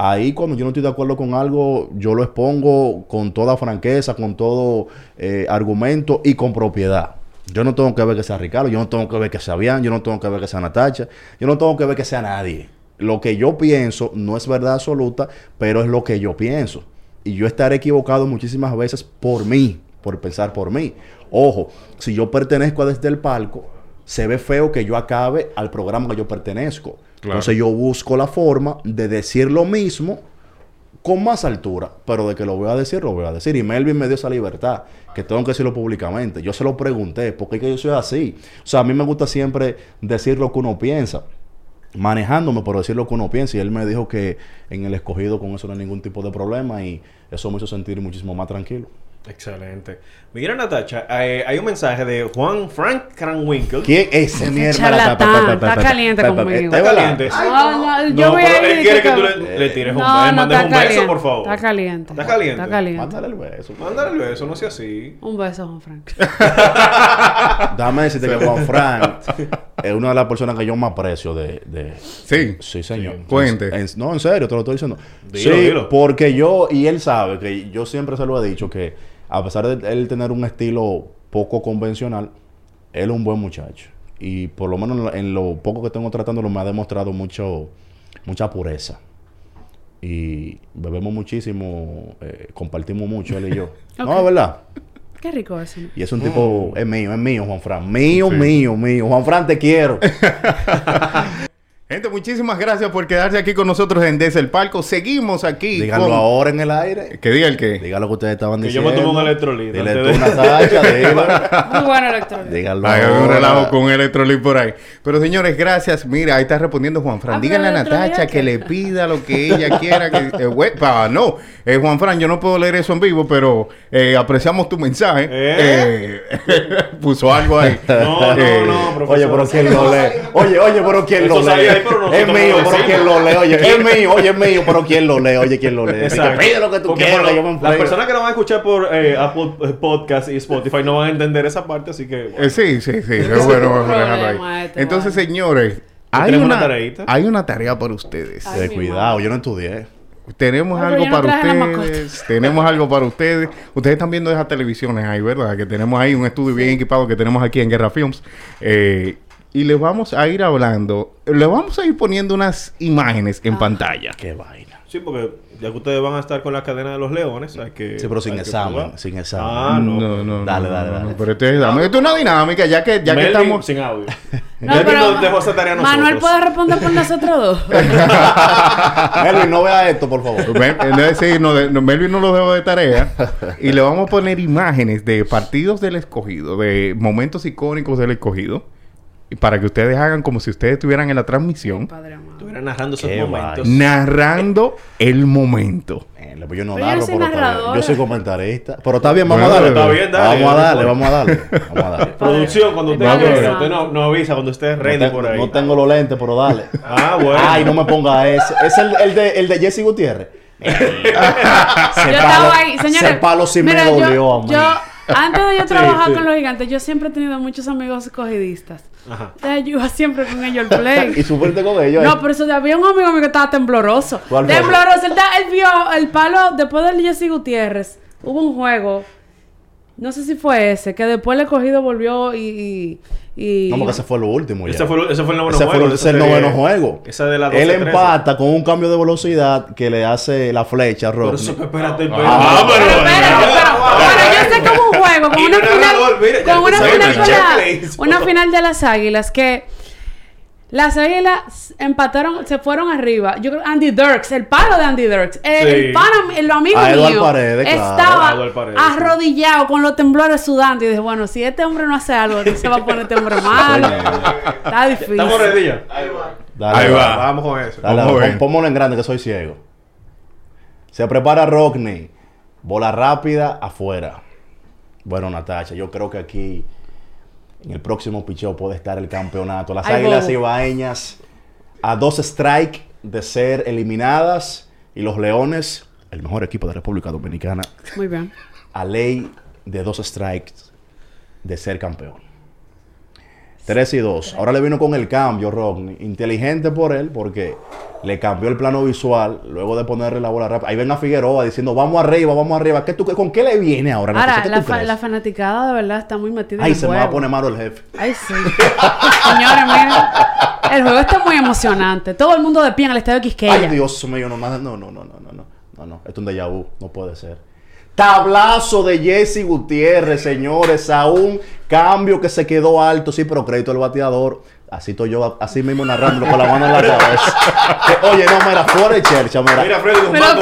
Speaker 3: Ahí cuando yo no estoy de acuerdo con algo, yo lo expongo con toda franqueza, con todo eh, argumento y con propiedad. Yo no tengo que ver que sea Ricardo, yo no tengo que ver que sea Bian, yo no tengo que ver que sea Natacha, yo no tengo que ver que sea nadie. Lo que yo pienso no es verdad absoluta, pero es lo que yo pienso. Y yo estaré equivocado muchísimas veces por mí, por pensar por mí. Ojo, si yo pertenezco a desde el palco, se ve feo que yo acabe al programa que yo pertenezco. Entonces yo busco la forma de decir lo mismo con más altura, pero de que lo voy a decir, lo voy a decir. Y Melvin me dio esa libertad, que tengo que decirlo públicamente. Yo se lo pregunté, ¿por qué es que yo soy así? O sea, a mí me gusta siempre decir lo que uno piensa, manejándome por decir lo que uno piensa. Y él me dijo que en el escogido con eso no hay ningún tipo de problema y eso me hizo sentir muchísimo más tranquilo.
Speaker 1: Excelente. Mira, Natacha, eh, hay un mensaje de Juan Frank Cranwinkle.
Speaker 3: ¿Quién es ese mierda?
Speaker 4: charlatán, está caliente conmigo.
Speaker 3: ¿Está
Speaker 1: caliente?
Speaker 4: No, no, yo
Speaker 1: No,
Speaker 4: voy
Speaker 1: pero
Speaker 4: a ir
Speaker 1: él quiere que tú le, le tires un,
Speaker 4: no,
Speaker 1: mandes un beso, por favor.
Speaker 4: Está caliente.
Speaker 1: ¿Está caliente?
Speaker 4: Está caliente.
Speaker 3: Mándale el beso.
Speaker 1: Mándale el beso, no sea así.
Speaker 4: Un beso, Juan Frank.
Speaker 3: Dame decirte que Juan Frank es una de las personas que yo más aprecio de... de
Speaker 2: Sí.
Speaker 3: Sí, señor.
Speaker 2: Cuente.
Speaker 3: En- no, en serio, te lo estoy diciendo.
Speaker 1: Dilo,
Speaker 3: sí,
Speaker 1: dilo.
Speaker 3: porque yo, y él sabe que yo siempre se lo he dicho, que a pesar de él tener un estilo poco convencional, él es un buen muchacho. Y por lo menos en lo, en lo poco que tengo tratándolo me ha demostrado mucho, mucha pureza. Y bebemos muchísimo, eh, compartimos mucho él y yo. No, es verdad.
Speaker 4: Qué rico eso.
Speaker 3: Y es un tipo, es mío, es mío, Juan Fran. Mío, mío, mío. Juan Fran, te quiero.
Speaker 2: Gente, muchísimas gracias por quedarse aquí con nosotros en Desde el Palco. Seguimos aquí.
Speaker 3: Díganlo
Speaker 2: con-
Speaker 3: ahora en el aire.
Speaker 2: Que diga el que.
Speaker 3: Dígalo que ustedes estaban
Speaker 1: Que yo
Speaker 3: diciendo.
Speaker 1: me tomo un electrolit
Speaker 3: Dile tú
Speaker 1: de-
Speaker 3: una dilo.
Speaker 4: Muy bueno electrónico.
Speaker 3: Díganlo
Speaker 2: Hay un relajo con Electrolit por ahí. Pero señores, gracias. Mira, ahí está respondiendo Juan Fran.
Speaker 4: Ah,
Speaker 2: Díganle a
Speaker 4: Electrolit,
Speaker 2: Natacha
Speaker 4: ¿qué?
Speaker 2: que le pida lo que ella quiera. Que, eh, pa, no, Eh, Juan Fran, yo no puedo leer eso en vivo, pero eh, apreciamos tu mensaje.
Speaker 1: ¿Eh?
Speaker 2: Eh, puso algo ahí.
Speaker 1: No, no,
Speaker 2: Eh,
Speaker 1: no, profesor.
Speaker 3: Oye, pero ¿quién lo lee? Oye, oye, pero ¿quién
Speaker 1: Eso
Speaker 3: lo lee?
Speaker 1: Ahí, pero
Speaker 3: es mío, pero. ¿quién lo lee? Oye, es mío, oye, es mío, pero ¿quién lo lee? Oye, ¿quién lo lee?
Speaker 1: Exacto.
Speaker 3: Pide lo que tú quieras, yo me
Speaker 1: Las personas que lo van a escuchar por eh, Apple Podcast y Spotify no van a entender esa parte, así que...
Speaker 2: Eh, sí, sí, sí. Es bueno vamos a dejarlo ahí.
Speaker 4: este,
Speaker 2: Entonces,
Speaker 4: vale.
Speaker 2: señores, hay
Speaker 1: una
Speaker 2: hay una tarea para ustedes.
Speaker 4: Ay,
Speaker 3: cuidado, yo no estudié.
Speaker 2: Tenemos
Speaker 4: pero
Speaker 2: algo
Speaker 4: no
Speaker 2: para ustedes. Tenemos algo para ustedes. Ustedes están viendo esas televisiones ahí, ¿verdad? Que tenemos ahí un estudio bien equipado que tenemos aquí en Guerra Films. Eh, y les vamos a ir hablando. Les vamos a ir poniendo unas imágenes
Speaker 4: Ah.
Speaker 2: en pantalla.
Speaker 3: Qué vaina.
Speaker 1: Sí, porque ya que ustedes van a estar con la cadena de los leones, hay que...
Speaker 3: Sí, pero sin examen,
Speaker 1: probar.
Speaker 3: sin examen.
Speaker 1: Ah, no.
Speaker 2: no, no.
Speaker 3: Dale,
Speaker 2: no,
Speaker 3: dale,
Speaker 2: no,
Speaker 3: dale.
Speaker 2: no, Pero esto es, esto es una dinámica, ya que, ya que estamos.
Speaker 1: sin audio.
Speaker 4: No, pero
Speaker 1: nos dejó esa tarea a nosotros.
Speaker 4: Manuel puede responder por nosotros dos.
Speaker 3: Melvin, no vea esto, por favor.
Speaker 2: Mel- eh, sí, no, no, Melvin no lo dejó de tarea. y le vamos a poner imágenes de partidos del escogido, de momentos icónicos del escogido. Y para que ustedes hagan como si ustedes estuvieran en la transmisión,
Speaker 4: Padre amado.
Speaker 1: Estuviera narrando esos
Speaker 3: Qué
Speaker 1: momentos.
Speaker 2: narrando el momento.
Speaker 3: Eh, pues yo no
Speaker 4: Pero yo
Speaker 3: narro,
Speaker 4: soy
Speaker 3: pero está. Yo soy comentarista. Pero está bien, vamos
Speaker 2: Bueno,
Speaker 3: a darle.
Speaker 1: está bien, dale.
Speaker 3: Vamos a darle, vamos a darle. Vamos a darle.
Speaker 1: Producción, cuando usted. Usted no, no avisa cuando esté ready
Speaker 3: no,
Speaker 1: por ahí.
Speaker 3: no tengo los lentes, pero dale.
Speaker 1: Ah, bueno.
Speaker 3: Ay, no me ponga ese. Es el, el de, el de Jesse Gutiérrez. ese
Speaker 4: Yo
Speaker 3: palo,
Speaker 4: estaba ahí, señores.
Speaker 3: ese palo sí
Speaker 4: mira,
Speaker 3: me
Speaker 4: yo-
Speaker 3: dolió a mí.
Speaker 4: Yo, antes de yo trabajar
Speaker 1: sí.
Speaker 4: con los gigantes, yo siempre he tenido muchos amigos escogidistas.
Speaker 1: Ajá.
Speaker 4: Entonces yo iba siempre con ellos al play.
Speaker 3: y súbete con ellos.
Speaker 4: No, pero eso había un amigo mío que estaba tembloroso. Tembloroso. Él, él vio el palo después del Jesse Gutiérrez. Hubo un juego. No sé si fue ese, que después el escogido volvió y. y, y-
Speaker 3: No, porque ese fue lo último. ya.
Speaker 1: Ese fue, ese fue el noveno
Speaker 3: Ese
Speaker 1: juego.
Speaker 3: fue ese el noveno juego.
Speaker 1: Esa de la
Speaker 3: Él
Speaker 1: 12-13.
Speaker 3: empata con un cambio de velocidad que le hace la flecha a
Speaker 1: Pero
Speaker 3: Rodney.
Speaker 1: eso, espérate, espérate.
Speaker 3: Ah,
Speaker 4: Pero espérate, pero, yo sé como un juego, con una final,
Speaker 1: mira,
Speaker 4: con una final con la-
Speaker 1: checklist.
Speaker 4: una final de las águilas que las águilas empataron, se fueron arriba. Yo creo Andy Dirks, el palo de Andy Dirks, el,
Speaker 1: Sí.
Speaker 4: el pana- el amigo
Speaker 3: A
Speaker 4: mío
Speaker 3: Paredes,
Speaker 4: estaba
Speaker 1: Paredes,
Speaker 4: arrodillado con los temblores sudando y dije, bueno, si este hombre no hace algo, ¿qué se va a poner este hombre malo? Está difícil.
Speaker 1: ¿Estamos ready ya?
Speaker 3: Dale,
Speaker 2: Ahí va.
Speaker 1: Vamos con eso.
Speaker 3: Dale,
Speaker 2: Vamos a
Speaker 3: dale,
Speaker 2: ver.
Speaker 3: pon- pónmelo en grande que soy ciego. Se prepara Rockney. Bola rápida afuera. Bueno, Natacha, yo creo que aquí en el próximo picheo puede estar el campeonato. Las
Speaker 4: Ay,
Speaker 3: Águilas
Speaker 4: bobo.
Speaker 3: Ibaeñas a dos strikes de ser eliminadas y los Leones, el mejor equipo de República Dominicana,
Speaker 4: Muy bien.
Speaker 3: a ley de dos strikes de ser campeón. 3 y 2. Ahora le vino con el cambio, Rodney. Inteligente por él, porque le cambió el plano visual luego de ponerle la bola rápida. Ahí ven a Figueroa diciendo, vamos arriba, vamos arriba. ¿Qué tú, ¿Con qué le viene ahora?
Speaker 4: Ahora,
Speaker 3: ¿Qué tú
Speaker 4: la,
Speaker 3: fa
Speaker 4: la, fanaticada de verdad está muy metida
Speaker 3: Ay,
Speaker 4: en el
Speaker 3: se me va a poner malo el jefe.
Speaker 4: Ay, sí. Señores, miren. El juego está muy emocionante. Todo el mundo de pie en el estadio Quisqueya.
Speaker 3: Ay, Dios mío, no, no, no, no, no, no. No, no, esto es un déjà no puede ser. Tablazo de Jesse Gutiérrez, señores, a un cambio que se quedó alto, sí, pero crédito al bateador. Así estoy yo, así mismo narrándolo con la mano en la cabeza. Que, oye, no, mira, fuera de chercha, mira.
Speaker 1: Mira, Freddy Guzmán,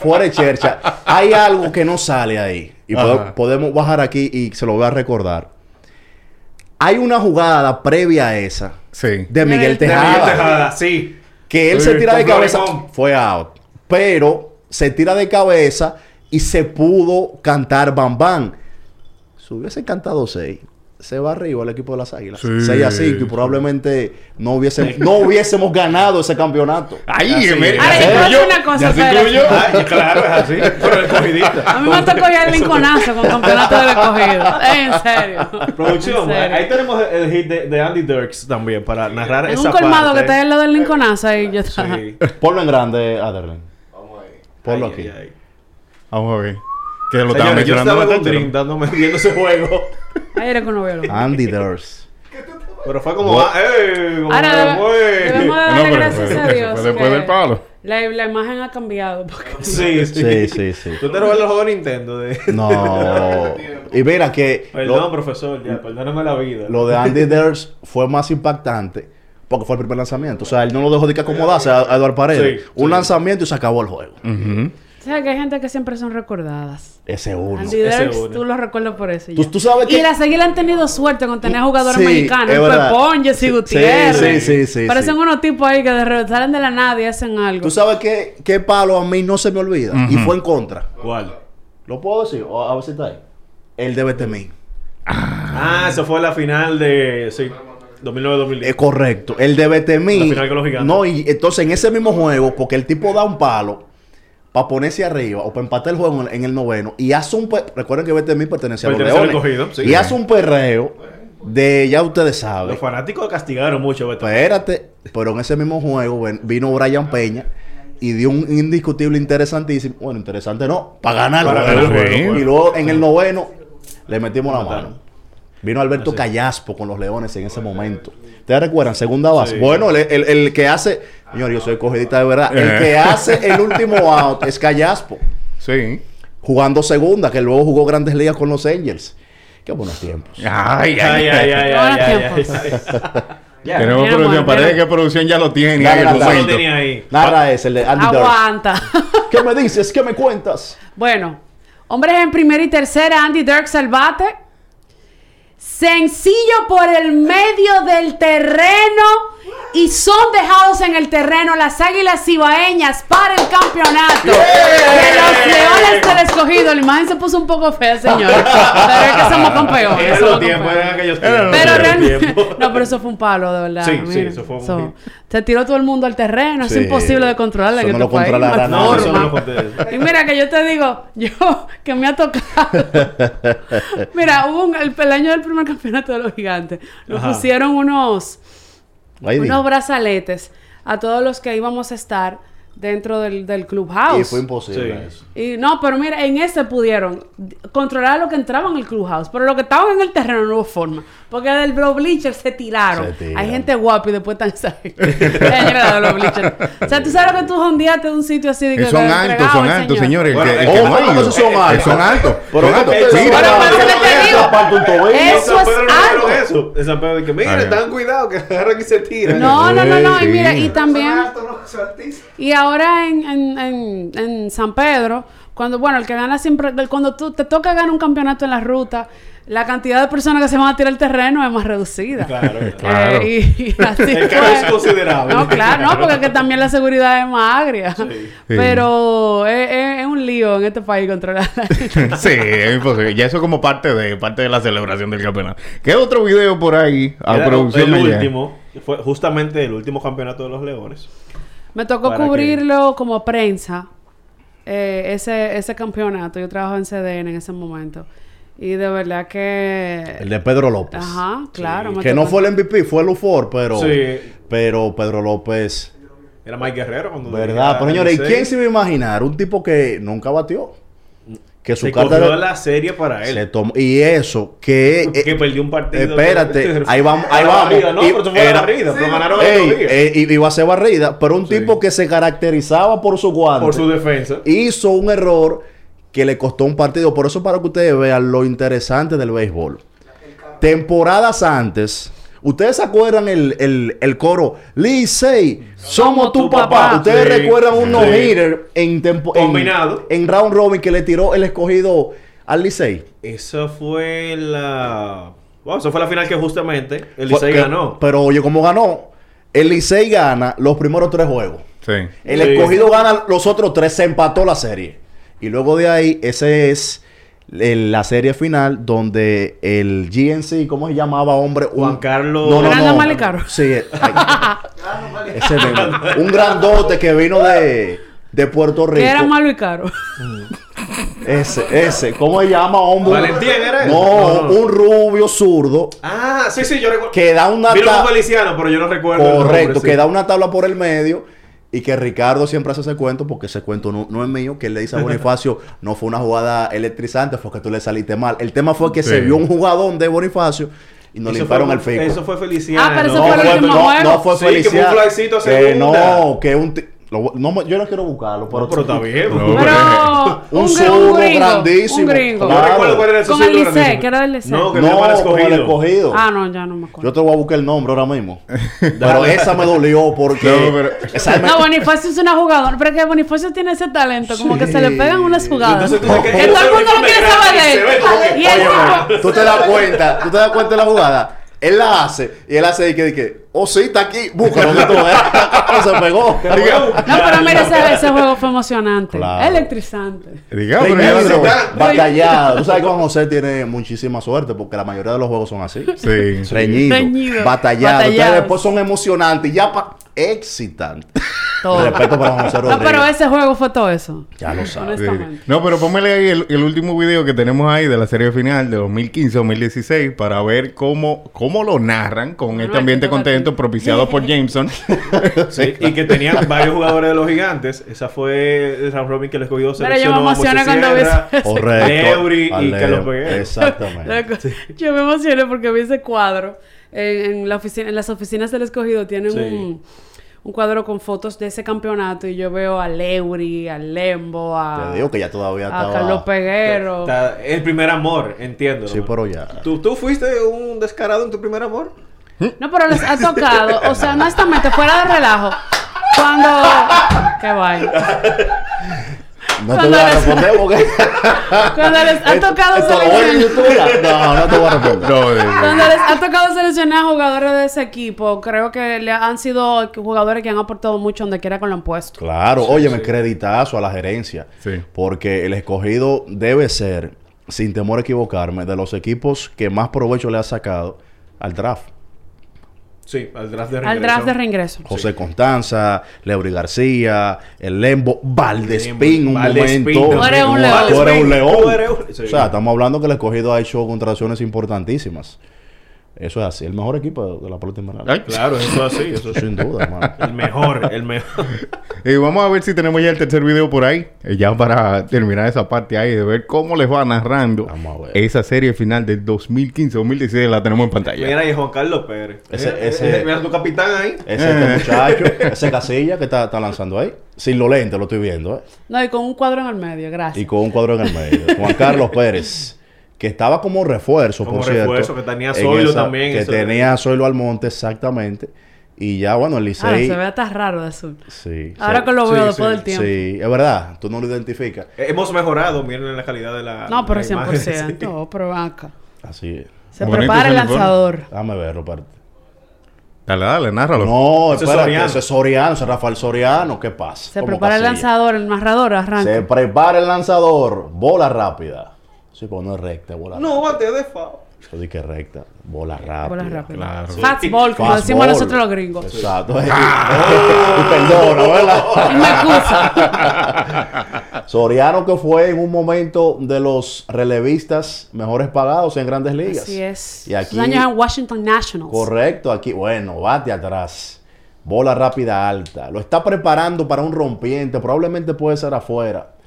Speaker 3: fuera de chercha. Hay algo que no sale ahí. Y podemos bajar aquí y se lo voy a recordar. Hay una jugada previa a esa
Speaker 2: Sí.
Speaker 3: de Miguel
Speaker 4: Miguel
Speaker 1: De Miguel
Speaker 3: Tejada.
Speaker 1: Tejada, sí.
Speaker 3: que él
Speaker 1: Sí,
Speaker 3: se tira de cabeza, fue out. Pero se tira de cabeza y se pudo cantar Bam Bam. Si hubiese cantado 6, se va arriba el equipo de las Águilas.
Speaker 2: Sí,
Speaker 3: 6 a 5 y
Speaker 2: sí.
Speaker 3: probablemente no hubiésemos, no hubiésemos ganado ese campeonato.
Speaker 2: Ay,
Speaker 1: Así
Speaker 4: Ahora, yo a una cosa.
Speaker 1: Ay, claro, es así. Pero.
Speaker 4: A mí me tocó ya el linconazo con campeonato del escogido. En serio.
Speaker 1: Producción,
Speaker 4: En serio.
Speaker 1: ahí tenemos el, hit de, de Andy Dirks también para narrar
Speaker 4: En
Speaker 1: esa
Speaker 4: un colmado
Speaker 1: parte.
Speaker 4: que está al lado del linconazo ahí yo.
Speaker 1: Sí.
Speaker 3: Ponlo en grande, Aderlen. Ponlo
Speaker 1: Ay,
Speaker 3: aquí.
Speaker 1: ay, ay.
Speaker 2: Vamos a ver. Que lo estaba
Speaker 1: Señores, yo estaba dándome viendo ese juego.
Speaker 4: Ahí era uno vio.
Speaker 3: Andy Durs.
Speaker 1: Pero fue como, ah, ¡eh! Como
Speaker 4: Ahora debemos de
Speaker 2: No,
Speaker 4: darle
Speaker 2: pero
Speaker 4: gracias
Speaker 2: fue-
Speaker 4: a Dios.
Speaker 2: después del palo.
Speaker 4: La, la imagen ha cambiado. Porque...
Speaker 1: Sí, sí.
Speaker 3: Sí, sí, sí.
Speaker 1: ¿Tú te robas los juegos de Nintendo? De...
Speaker 3: No. Y mira que
Speaker 1: Perdón,
Speaker 3: lo,
Speaker 1: profesor, ya, perdóname la vida.
Speaker 3: lo de Andy Durs fue más impactante porque fue el primer lanzamiento. O sea, él no lo dejó de que acomodarse a, a Eduardo Paredes.
Speaker 1: Sí,
Speaker 3: Un
Speaker 1: sí.
Speaker 3: lanzamiento y se acabó el juego.
Speaker 2: Ujú.
Speaker 4: O sea, que hay gente que siempre son recordadas.
Speaker 3: Ese uno.
Speaker 4: Andy
Speaker 1: ese
Speaker 4: Dirks,
Speaker 1: uno.
Speaker 4: tú lo recuerdas por eso. y
Speaker 3: Tú- sabes
Speaker 4: Y
Speaker 3: que-
Speaker 4: las águilas han tenido suerte con tener jugadores
Speaker 3: Sí,
Speaker 4: mexicanos. Pepón, Jesse
Speaker 3: Sí,
Speaker 4: Gutiérrez.
Speaker 3: sí, sí, sí,
Speaker 4: Parecen
Speaker 3: sí.
Speaker 4: unos tipos ahí que de repente salen de la nada y hacen algo.
Speaker 3: Tú sabes qué, qué palo a mí no se me olvida. Y fue en contra.
Speaker 1: ¿Cuál?
Speaker 3: ¿Lo puedo decir? O a ver si está ahí. El de Betemí.
Speaker 1: Ah, eso fue la final de. Sí, 2009-2010.
Speaker 3: Es correcto. El de Betemí. No, y entonces en ese mismo juego, porque el tipo da un palo para ponerse arriba o para empatar el juego en el, en el noveno y hace un. Recuerden que Betemí pertenecía a los Leones.
Speaker 1: escogido, sí.
Speaker 3: Y hace un perreo de. Ya ustedes saben.
Speaker 1: Los fanáticos castigaron mucho, Beto.
Speaker 3: Espérate, pero en ese mismo juego ven- vino Brian Peña y dio un indiscutible interesantísimo. Bueno, interesante no, para ganar
Speaker 1: Para
Speaker 3: el
Speaker 1: ganar el
Speaker 3: juego.
Speaker 1: juego, pues.
Speaker 3: Y luego en el noveno le metimos la mano. Vino Alberto Callaspo con los Leones en ese momento. ¿Ustedes recuerdan? Segunda base.
Speaker 1: Sí.
Speaker 3: Bueno, el, el- el que hace. Señor, yo soy cogidita de verdad. El
Speaker 2: Eh.
Speaker 3: que hace el último out es Callaspo.
Speaker 2: Sí.
Speaker 3: Jugando segunda, que luego jugó grandes ligas con los Angels. Qué buenos tiempos.
Speaker 2: Ay,
Speaker 1: Ay, ay, ay, ay,
Speaker 4: Buenos
Speaker 1: ay,
Speaker 4: tiempos.
Speaker 1: ay, ay. Ya.
Speaker 2: Tenemos
Speaker 4: Mira,
Speaker 2: producción.
Speaker 4: bueno,
Speaker 2: Parece
Speaker 4: mira.
Speaker 2: que producción ya lo tiene. En el
Speaker 1: Eso
Speaker 3: dale.
Speaker 1: lo tenía ahí.
Speaker 3: Narra ese, el de Andy.
Speaker 4: Aguanta.
Speaker 3: ¿Qué me dices? ¿Qué me cuentas?
Speaker 4: bueno, hombres en primera y tercera, Andy Dirks al bate. Sencillo por el medio del terreno y son dejados en el terreno las águilas cibaeñas para el campeonato de los leones del escogido. La imagen se puso un poco fea, señor. Pero es que somos campeones. Somos
Speaker 1: los tiempos,
Speaker 4: campeones. Pero realmente. No, pero eso fue un palo, de verdad.
Speaker 1: Sí, sí, eso fue un
Speaker 4: So, se tiró todo el mundo al terreno. Es imposible de controlar en
Speaker 3: no
Speaker 4: este
Speaker 3: lo
Speaker 4: país.
Speaker 3: controlará
Speaker 4: no.
Speaker 1: No, eso no lo.
Speaker 4: Y mira que yo te digo, yo que me ha tocado. mira, hubo un, el, el año del primer campeonato de los gigantes. Nos pusieron unos,
Speaker 3: Ahí
Speaker 4: unos brazaletes a todos los que íbamos a estar dentro del, del clubhouse.
Speaker 3: Y fue imposible
Speaker 1: Sí.
Speaker 3: eso.
Speaker 4: Y no, pero mira, en ese pudieron controlar lo que entraba en el clubhouse, pero lo que estaban en el terreno no hubo forma. Porque del los bleachers se tiraron. Hay gente guapa y después están de los bleachers. O sea, tú sabes que tú jondeaste de un sitio así que.
Speaker 2: son altos, son altos, señores.
Speaker 1: Bueno,
Speaker 3: son altos.
Speaker 2: Son altos. Son altos.
Speaker 4: Eso es algo.
Speaker 1: Esa pedo de que, mira, están cuidado que agarran y se tiran.
Speaker 4: No, no, no, no. Y mira, y también. Y ahora en San Pedro cuando, bueno, el que gana siempre, cuando tú te toca ganar un campeonato en la ruta, la cantidad de personas que se van a tirar el terreno es más reducida.
Speaker 1: Claro,
Speaker 4: Eh,
Speaker 2: Claro.
Speaker 4: y, y así
Speaker 1: El carro es considerable.
Speaker 4: No, claro, no, porque es que también la seguridad es más agria. Pero es, es- es un lío en este país controlar.
Speaker 2: Sí, es imposible. Ya eso como parte de parte de la celebración del campeonato. ¿Qué otro video por ahí? A
Speaker 1: Era
Speaker 2: producción
Speaker 1: el último, fue justamente el último campeonato de los Leones.
Speaker 4: Me tocó cubrirlo como prensa, eh, ese, ese campeonato. Yo trabajaba en CDN en ese momento. Y de verdad que...
Speaker 3: El de Pedro López.
Speaker 4: Ajá, claro.
Speaker 3: Que no fue el MVP, fue el UFOR, pero,
Speaker 1: Sí.
Speaker 3: pero Pedro López,
Speaker 1: Era Mike Guerrero cuando
Speaker 3: ¿verdad? Pero señores, ¿y quién se iba a imaginar? Un tipo que nunca batió. Que su
Speaker 1: Se
Speaker 3: carta
Speaker 1: cogió
Speaker 3: de-
Speaker 1: la serie para él.
Speaker 3: se tomó. Y eso, que.
Speaker 1: que
Speaker 3: eh,
Speaker 1: perdió un partido.
Speaker 3: espérate, ahí vamos,
Speaker 1: A
Speaker 3: ahí vamos.
Speaker 1: barrida, No,
Speaker 3: Y
Speaker 1: pero fue
Speaker 3: era-
Speaker 1: barrida. Pero ganaron
Speaker 3: Ey, eh, i- iba a ser barrida, pero un tipo que se caracterizaba por su guante.
Speaker 1: Por su defensa.
Speaker 3: hizo un error que le costó un partido. Por eso, para que ustedes vean lo interesante del béisbol. Temporadas antes, ¿ustedes se acuerdan el, el, el coro? Licey, somos tu papá. ¿Ustedes
Speaker 1: Sí,
Speaker 3: recuerdan un
Speaker 1: sí.
Speaker 3: no-hitter en, tempo- en,
Speaker 1: Combinado.
Speaker 3: en round robin que le tiró el escogido al Licey?
Speaker 1: Eso fue la. Wow, eso fue la final que justamente el Licey ganó.
Speaker 3: Pero oye, ¿cómo ganó? El Licey gana los primeros tres juegos.
Speaker 2: Sí.
Speaker 3: El
Speaker 1: Sí.
Speaker 3: escogido gana los otros tres, se empató la serie. Y luego de ahí, ese es el- la serie final donde el GNC, ¿cómo se llamaba, hombre?
Speaker 1: Juan Carlos-
Speaker 3: No, no, no.
Speaker 4: Malicaro.
Speaker 3: Sí, ay, ese mismo. Un grandote que vino de, de Puerto Rico.
Speaker 4: Era malo y caro.
Speaker 3: Ese, ese. ¿Cómo se llama, hombre?
Speaker 1: Valentín era él.
Speaker 3: No,
Speaker 1: No, no.
Speaker 3: un rubio zurdo
Speaker 1: Ah, sí, sí, yo recuerdo.
Speaker 3: que da una
Speaker 1: Vino
Speaker 3: ta-
Speaker 1: con Feliciano, pero yo no recuerdo. el
Speaker 3: Correcto,
Speaker 1: nombre, sí.
Speaker 3: que da una tabla por el medio y que Ricardo siempre hace ese cuento porque ese cuento no, no es mío, que él le dice a Bonifacio, no fue una jugada electrizante, fue que tú le saliste mal. El tema fue que
Speaker 2: Sí.
Speaker 3: se vio un jugadón de Bonifacio y nos
Speaker 1: fue-
Speaker 3: el fico.
Speaker 1: Eso fue Feliciano.
Speaker 4: Ah, pero eso
Speaker 3: no,
Speaker 4: fue el último
Speaker 3: no,
Speaker 4: juego.
Speaker 3: no fue
Speaker 1: Sí, que fue un
Speaker 3: Feliciano.
Speaker 1: flycito a
Speaker 3: Que
Speaker 1: segunda.
Speaker 3: no, que un... lo- no, yo no quiero buscarlo, pero,
Speaker 1: No, pero está bien.
Speaker 2: No,
Speaker 4: Pero
Speaker 3: Un
Speaker 4: un,
Speaker 3: zurdo grandísimo.
Speaker 4: Un gringo.
Speaker 1: No recuerdo cuál era ese
Speaker 4: Con el Licey, que era del Licey.
Speaker 1: No, que
Speaker 3: No,
Speaker 1: el
Speaker 3: con el
Speaker 1: escogido.
Speaker 3: escogido.
Speaker 4: Ah, no, ya no me acuerdo.
Speaker 3: Yo te voy a buscar el nombre ahora mismo. pero esa me dolió porque...
Speaker 2: No, pero-
Speaker 3: esa me-
Speaker 4: No, Bonifacio es una jugadora. Pero que Bonifacio tiene ese talento. Como que se le pegan unas jugadas.
Speaker 1: Entonces tú que-
Speaker 4: todo el mundo lo quiere saber de él. Y él
Speaker 3: tú te das cuenta, tú te das cuenta de la jugada. Él la hace y él hace y que, que oh sí, está aquí, búscalo que tú veas. se pegó.
Speaker 4: No, pero mira, ese, ese juego fue emocionante.
Speaker 3: Claro.
Speaker 4: Electrizante.
Speaker 2: Diga, pero ya
Speaker 3: Reñido,
Speaker 2: lo-
Speaker 3: batallado. Tú sabes que Juan José tiene muchísima suerte porque la mayoría de los juegos son así.
Speaker 2: Sí.
Speaker 3: Reñido,
Speaker 4: Reñido,
Speaker 3: batallado. Ustedes
Speaker 4: batallados.
Speaker 3: después son emocionantes y ya pa excitantes.
Speaker 4: Todo.
Speaker 3: Respeto para José
Speaker 4: No,
Speaker 3: Rodríguez.
Speaker 4: pero ese juego fue todo eso.
Speaker 3: Ya lo sabes.
Speaker 2: Sí. No, pero póngale ahí el, el último video que tenemos ahí de la serie final de 2015-2016 para ver cómo, cómo lo narran con
Speaker 4: No,
Speaker 2: este
Speaker 4: no,
Speaker 2: ambiente contento propiciado por Jameson.
Speaker 1: Sí, y que tenían varios jugadores de los gigantes. Esa fue el round robin que le escogió
Speaker 4: Mira, yo me
Speaker 1: seleccionó
Speaker 4: cuando vi
Speaker 3: Correcto.
Speaker 1: Leury y Carlos. Peguero.
Speaker 3: Exactamente.
Speaker 4: Yo me emocioné porque vi ese cuadro. En, en la oficina, en las oficinas del escogido tienen
Speaker 1: Sí.
Speaker 4: un, un cuadro con fotos de ese campeonato y yo veo a Leury, a Lembo, a,
Speaker 3: Te digo que ya todavía
Speaker 4: a
Speaker 3: estaba...
Speaker 4: Carlos Peguero.
Speaker 1: Está- El primer amor, entiendo.
Speaker 3: Sí, pero ya.
Speaker 1: ¿Tú, ¿Tú fuiste un descarado en tu primer amor?
Speaker 4: No, pero les ha tocado, o sea, honestamente, fuera de relajo. Cuando. Qué vaina.
Speaker 3: No te
Speaker 4: Cuando
Speaker 3: voy a
Speaker 4: les-
Speaker 3: responder porque...
Speaker 4: Cuando les ha tocado seleccionar.
Speaker 3: No, no te voy a responder.
Speaker 2: No,
Speaker 4: Cuando les ha tocado seleccionar jugadores de ese equipo, creo que le han sido jugadores que han aportado mucho donde quiera que lo han puesto.
Speaker 3: Claro, oye, me creditazo a la gerencia.
Speaker 2: Sí.
Speaker 3: Porque el escogido debe ser, sin temor a equivocarme, de los equipos que más provecho le ha sacado al draft.
Speaker 1: Sí, al draft de
Speaker 4: Al
Speaker 1: regreso.
Speaker 4: draft de reingreso.
Speaker 3: José Constanza, Leury García, el Lembo, Valdespín, un
Speaker 1: Valdespín,
Speaker 3: momento.
Speaker 4: Tú eres un
Speaker 3: Tú
Speaker 4: león.
Speaker 3: eres un león.
Speaker 1: Tú eres un- sí.
Speaker 3: O sea, estamos hablando que el escogido ha hecho contrataciones importantísimas. Eso es así, el mejor equipo de, de la pelota invernal.
Speaker 2: Ay.
Speaker 1: Claro, eso es así. Eso es
Speaker 3: Sin duda, hermano.
Speaker 1: el mejor, el mejor.
Speaker 2: Y vamos a ver si tenemos ya el tercer video por ahí. eh, Ya para terminar esa parte ahí de ver cómo les va narrando
Speaker 3: Vamos a ver.
Speaker 2: esa serie final del 2015-2016. La tenemos en pantalla.
Speaker 1: Mira ahí Juan Carlos Pérez.
Speaker 3: Ese-
Speaker 1: Mira,
Speaker 3: ese-
Speaker 1: Mira tu capitán ahí.
Speaker 3: Ese este muchacho, ese casilla que está, está lanzando ahí. Sin los lentes lo estoy viendo, ¿eh?
Speaker 4: No, y con un cuadro en el medio,
Speaker 3: Y
Speaker 4: gracias.
Speaker 3: con un cuadro en el medio. Juan Carlos Pérez, que estaba como refuerzo,
Speaker 1: Como
Speaker 3: por cierto.
Speaker 1: refuerzo, que tenía
Speaker 3: en
Speaker 1: Zoilo también,
Speaker 3: Que tenía Zoilo Almonte, exactamente. Y ya, bueno, el
Speaker 4: Ah,
Speaker 3: Licey...
Speaker 4: se ve hasta raro de azul.
Speaker 3: Sí.
Speaker 4: Ahora
Speaker 3: sí,
Speaker 4: que lo veo
Speaker 1: sí,
Speaker 4: después del tiempo.
Speaker 3: Sí, es verdad. Tú no lo identificas.
Speaker 1: Eh, Hemos mejorado, miren la calidad de la.
Speaker 4: No, pero
Speaker 1: la imagen,
Speaker 4: 100%.
Speaker 1: sí.
Speaker 4: Oh, pero acá.
Speaker 3: Así es.
Speaker 4: Se
Speaker 2: Bonito
Speaker 4: prepara el lanzador.
Speaker 3: Déjame verlo, parte.
Speaker 2: Dale, dale, nárralo.
Speaker 3: No,
Speaker 1: Ese es
Speaker 3: espérate.
Speaker 1: Soriano.
Speaker 3: Ese es Soriano, ese es Rafael Soriano. ¿Qué pasa?
Speaker 4: Se
Speaker 3: ¿Cómo
Speaker 4: prepara el lanzador, el narrador arranca.
Speaker 3: Se prepara el lanzador. Bola rápida. Sí, pero no es recta, bola.
Speaker 1: No, bate de foul.
Speaker 3: Yo dije recta. Bola rápida.
Speaker 4: Bola rápida.
Speaker 2: Claro.
Speaker 4: Fastball, como decimos nosotros los gringos.
Speaker 3: Exacto. y perdona, ¿verdad?
Speaker 4: Y me excusa.
Speaker 3: Soriano que fue en un momento de los relevistas mejores pagados en grandes ligas.
Speaker 4: Así es.
Speaker 3: Y aquí,
Speaker 4: Sus años en Washington Nationals.
Speaker 3: correcto, aquí, bueno, bate atrás. Bola rápida alta. Lo está preparando para un rompiente. Probablemente puede ser afuera.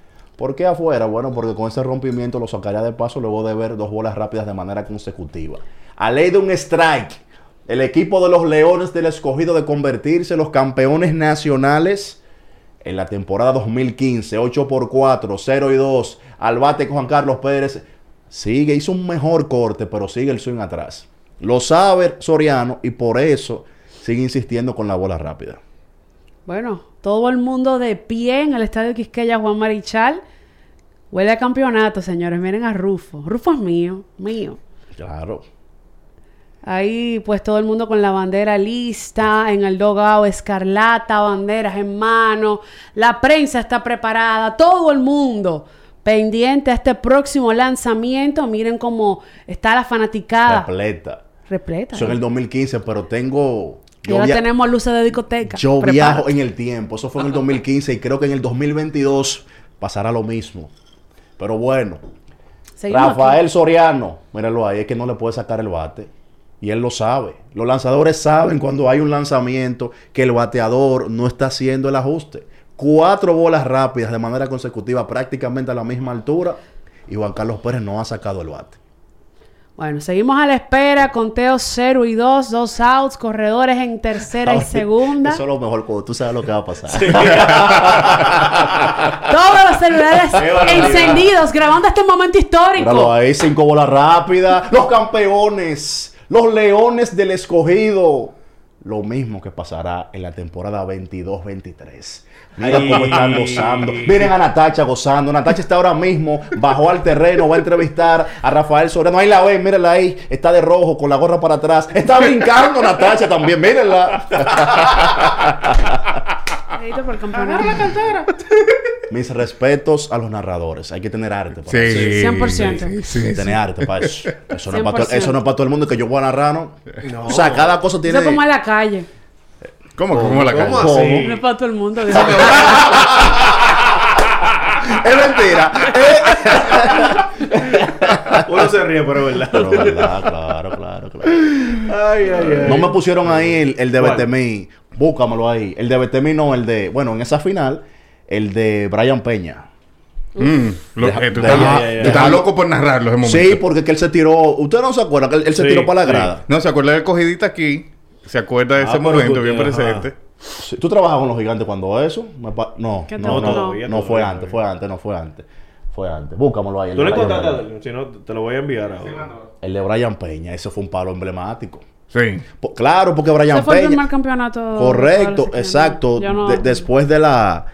Speaker 3: ¿Por qué afuera? Bueno, porque con ese rompimiento lo sacaría de paso luego de ver dos bolas rápidas de manera consecutiva. A ley de un strike, el equipo de los Leones del Escogido de convertirse en los campeones nacionales en la temporada 2015, 8 por 4, 0 y 2, al bate con Juan Carlos Pérez, sigue, hizo un mejor corte, pero sigue el swing atrás. Lo sabe Soriano y por eso sigue insistiendo con la bola rápida.
Speaker 4: Bueno, todo el mundo de pie en el estadio Quisqueya Juan Marichal. Huele a campeonato, señores. Miren a Rufo. Rufo es mío, mío.
Speaker 3: Claro.
Speaker 4: Ahí, pues todo el mundo con la bandera lista, en el dogao escarlata, banderas en mano. La prensa está preparada, todo el mundo pendiente a este próximo lanzamiento. Miren cómo está la fanaticada.
Speaker 3: Repleta.
Speaker 4: Repleta.
Speaker 3: Eso en el 2015, pero tengo...
Speaker 4: Y ahora tenemos luces de discoteca.
Speaker 3: Yo
Speaker 4: Prepárate.
Speaker 3: viajo en el tiempo. Eso fue en el 2015 y creo que en el 2022 pasará lo mismo. Pero bueno,
Speaker 4: Seguimos
Speaker 3: Rafael Soriano, míralo ahí, es que no le puede sacar el bate. Y él lo sabe. Los lanzadores saben cuando hay un lanzamiento que el bateador no está haciendo el ajuste. Cuatro bolas rápidas de manera consecutiva, prácticamente a la misma altura. Y Juan Carlos Pérez no ha sacado el bate.
Speaker 4: Bueno, seguimos a la espera. Conteo 0 y 2, dos outs, corredores en tercera y segunda.
Speaker 3: Eso es lo mejor, cuando tú sabes lo que va a pasar.
Speaker 4: Todos los celulares encendidos, grabando este momento
Speaker 3: Míralo
Speaker 4: histórico.
Speaker 3: ahí, cinco bolas rápidas. Los campeones, los leones del escogido. Lo mismo que pasará en la temporada 22-23. Mira
Speaker 1: Ay.
Speaker 3: cómo están gozando. Miren a Natacha gozando. Natacha está ahora mismo, bajó al terreno, va a entrevistar a Rafael Soriano. Ahí la ven, mírenla ahí. Está de rojo, con la gorra para atrás. Está brincando Natacha también, mírenla.
Speaker 4: Por el campeonato.
Speaker 3: Mis respetos a los narradores. Hay que tener arte. para
Speaker 2: Sí,
Speaker 3: eso.
Speaker 4: 100%.
Speaker 2: sí, sí,
Speaker 3: Hay que
Speaker 2: sí.
Speaker 3: tener arte para eso. Eso no, es para todo,
Speaker 4: 100%.
Speaker 3: eso no es para todo el mundo que yo voy a narrar, ¿no?
Speaker 1: No.
Speaker 3: O sea, cada cosa tiene...
Speaker 4: Eso es como en la calle.
Speaker 2: ¿Cómo? ¿Cómo la
Speaker 1: ¿Cómo
Speaker 2: calle?
Speaker 1: así?
Speaker 4: No es para todo el mundo.
Speaker 3: Es mentira.
Speaker 1: Uno se ríe, pero es verdad.
Speaker 3: Pero verdad, claro, claro, claro.
Speaker 1: Ay, ay, ay.
Speaker 3: No me pusieron ahí el, el de
Speaker 1: ¿Cuál?
Speaker 3: Búscamelo ahí. El de Betemi no, el de... Bueno, en esa final, el de Brian Peña.
Speaker 2: Mm, lo-
Speaker 3: Deja-
Speaker 2: eh, tú
Speaker 3: deja-
Speaker 2: estás, tú loco por narrarlo ese momento.
Speaker 3: Sí, porque es que él se tiró... ¿Usted no se acuerda que él, él se
Speaker 1: Sí,
Speaker 3: tiró para la
Speaker 1: sí.
Speaker 3: grada?
Speaker 2: No, se acuerda del cogidita aquí. Se acuerda de
Speaker 1: Ah,
Speaker 2: ese
Speaker 1: pero
Speaker 2: momento
Speaker 1: tú
Speaker 2: bien presente.
Speaker 3: Sí. ¿Tú trabajas con los gigantes cuando eso? Me pa- No,
Speaker 4: ¿Qué
Speaker 3: no, no,
Speaker 1: Todavía,
Speaker 3: no fue
Speaker 1: todavía,
Speaker 3: antes, fue antes, no fue antes. Fue antes. Búscamelo ahí. el
Speaker 1: Tú
Speaker 3: de
Speaker 1: le
Speaker 3: Brian
Speaker 1: contaste,
Speaker 3: Peña.
Speaker 1: si no, te lo voy a enviar ahora.
Speaker 3: El de Brian Peña, ese fue un palo emblemático.
Speaker 2: Sí.
Speaker 3: Po- claro, porque Brian
Speaker 4: Ese fue el
Speaker 3: Peña.
Speaker 4: primer campeonato.
Speaker 3: Correcto, exacto.
Speaker 4: No-
Speaker 3: De- después de la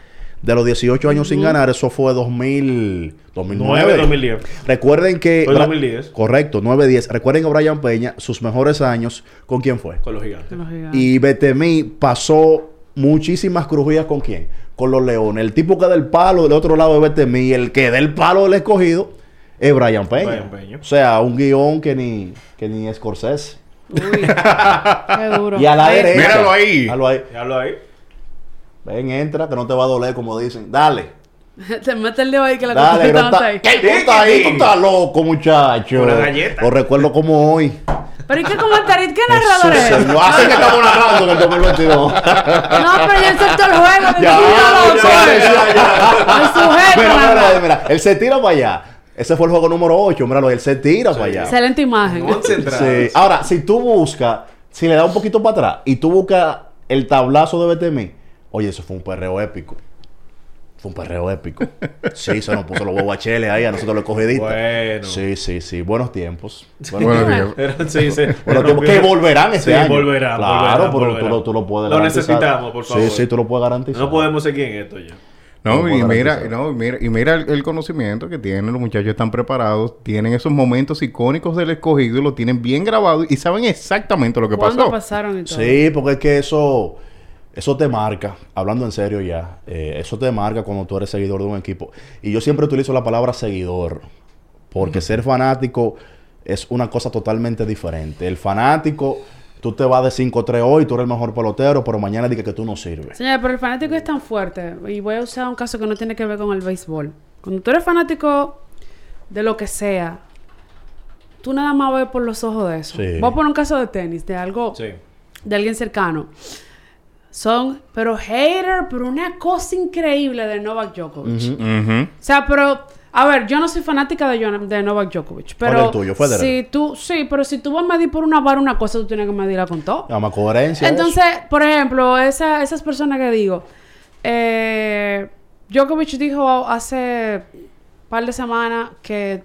Speaker 3: de los 18 años sin ganar, eso fue 2000, 2009.
Speaker 1: 9, 2010.
Speaker 3: Recuerden que
Speaker 1: Fue
Speaker 3: Bra-
Speaker 1: 2010.
Speaker 3: Correcto, 9-10. Recuerden que Brian Peña, sus mejores años, ¿con quién fue?
Speaker 1: Con los gigantes.
Speaker 4: Los gigantes.
Speaker 3: Y Betemi pasó muchísimas crujías con quién? Con los Leones. El tipo que da el palo del otro lado de Betemi, el que da el palo del escogido, es Brian Peña.
Speaker 1: Brian Peña.
Speaker 3: O sea, un guion que ni, que ni Scorsese.
Speaker 4: Uy, qué duro.
Speaker 3: Y a la derecha.
Speaker 2: Míralo ahí.
Speaker 3: Míralo ahí.
Speaker 1: Ya hablo ahí.
Speaker 3: Ven, entra, que no te va a doler, como dicen. Dale.
Speaker 4: Te mete el dedo ahí que la
Speaker 3: Dale,
Speaker 4: cosa
Speaker 3: no
Speaker 4: está ahí.
Speaker 3: ¿Qué? Tú estás ahí, tú estás loco, muchacho.
Speaker 1: Una galleta.
Speaker 3: Lo recuerdo como hoy.
Speaker 4: Pero ¿y qué comentarista? ¿Qué narrador es?
Speaker 3: señor. Así que estamos narrando en el 2022.
Speaker 4: No, pero ya aceptó el juego.
Speaker 3: Ya,
Speaker 4: Ya,
Speaker 3: ya, ya, ya.
Speaker 4: El sujeto.
Speaker 3: Mira, mira, mira, él se tira para allá. Ese fue el juego número 8, míralo, él se tira para allá.
Speaker 4: Excelente imagen.
Speaker 1: Concentrado.
Speaker 3: Sí. Ahora, si tú buscas, si le das un poquito para atrás y tú buscas el tablazo de BTM, oye, eso fue un perreo épico. Fue un perreo épico. Sí, se nos puso los huevos a Chele ahí, a nosotros los cogiditos.
Speaker 1: Bueno.
Speaker 3: Sí, sí, sí. Buenos tiempos. Buenos
Speaker 2: Bueno,
Speaker 3: tiempos.
Speaker 1: sí, sí.
Speaker 3: Buenos tiempos que volverán este
Speaker 1: Sí,
Speaker 3: año.
Speaker 1: volverán,
Speaker 3: Claro,
Speaker 1: volverán,
Speaker 3: pero
Speaker 1: volverán.
Speaker 3: Tú, lo, tú lo puedes
Speaker 1: Lo
Speaker 3: garantizar.
Speaker 1: necesitamos, por favor.
Speaker 3: Sí, sí, tú lo puedes garantizar.
Speaker 1: No podemos seguir en esto ya.
Speaker 2: No, y mira, no, y mira, y mira el, el conocimiento que tienen, los muchachos están preparados, tienen esos momentos icónicos del escogido, lo tienen bien grabado y saben exactamente lo que
Speaker 4: ¿Cuándo
Speaker 2: pasó.
Speaker 4: pasaron y todo?
Speaker 3: Sí, porque es que eso, eso te marca, hablando en serio ya, eh, eso te marca cuando tú eres seguidor de un equipo. Y yo siempre utilizo la palabra seguidor, porque ser fanático es una cosa totalmente diferente. El fanático Tú te vas de 5-3 hoy, tú eres el mejor pelotero, pero mañana dices que tú no sirves.
Speaker 4: Señores, pero el fanático es tan fuerte. Y voy a usar un caso que no tiene que ver con el béisbol. Cuando tú eres fanático de lo que sea, tú nada más ves por los ojos de eso.
Speaker 3: Sí.
Speaker 4: Voy a poner un caso de tenis, de algo,
Speaker 1: Sí.
Speaker 4: de alguien cercano. Son, pero hater, pero una cosa increíble de Novak Djokovic. O sea, pero, a ver, yo no soy fanática de, Novak Djokovic,
Speaker 3: ¿Cuál
Speaker 4: pero
Speaker 3: el tuyo? Federer.
Speaker 4: si tú, sí, pero si tú vas a medir por una vara una cosa, tú tienes que medirla con todo.
Speaker 3: Llama coherencia.
Speaker 4: Entonces, por ejemplo, esa- esas personas que digo, eh, Djokovic dijo hace un par de semanas que,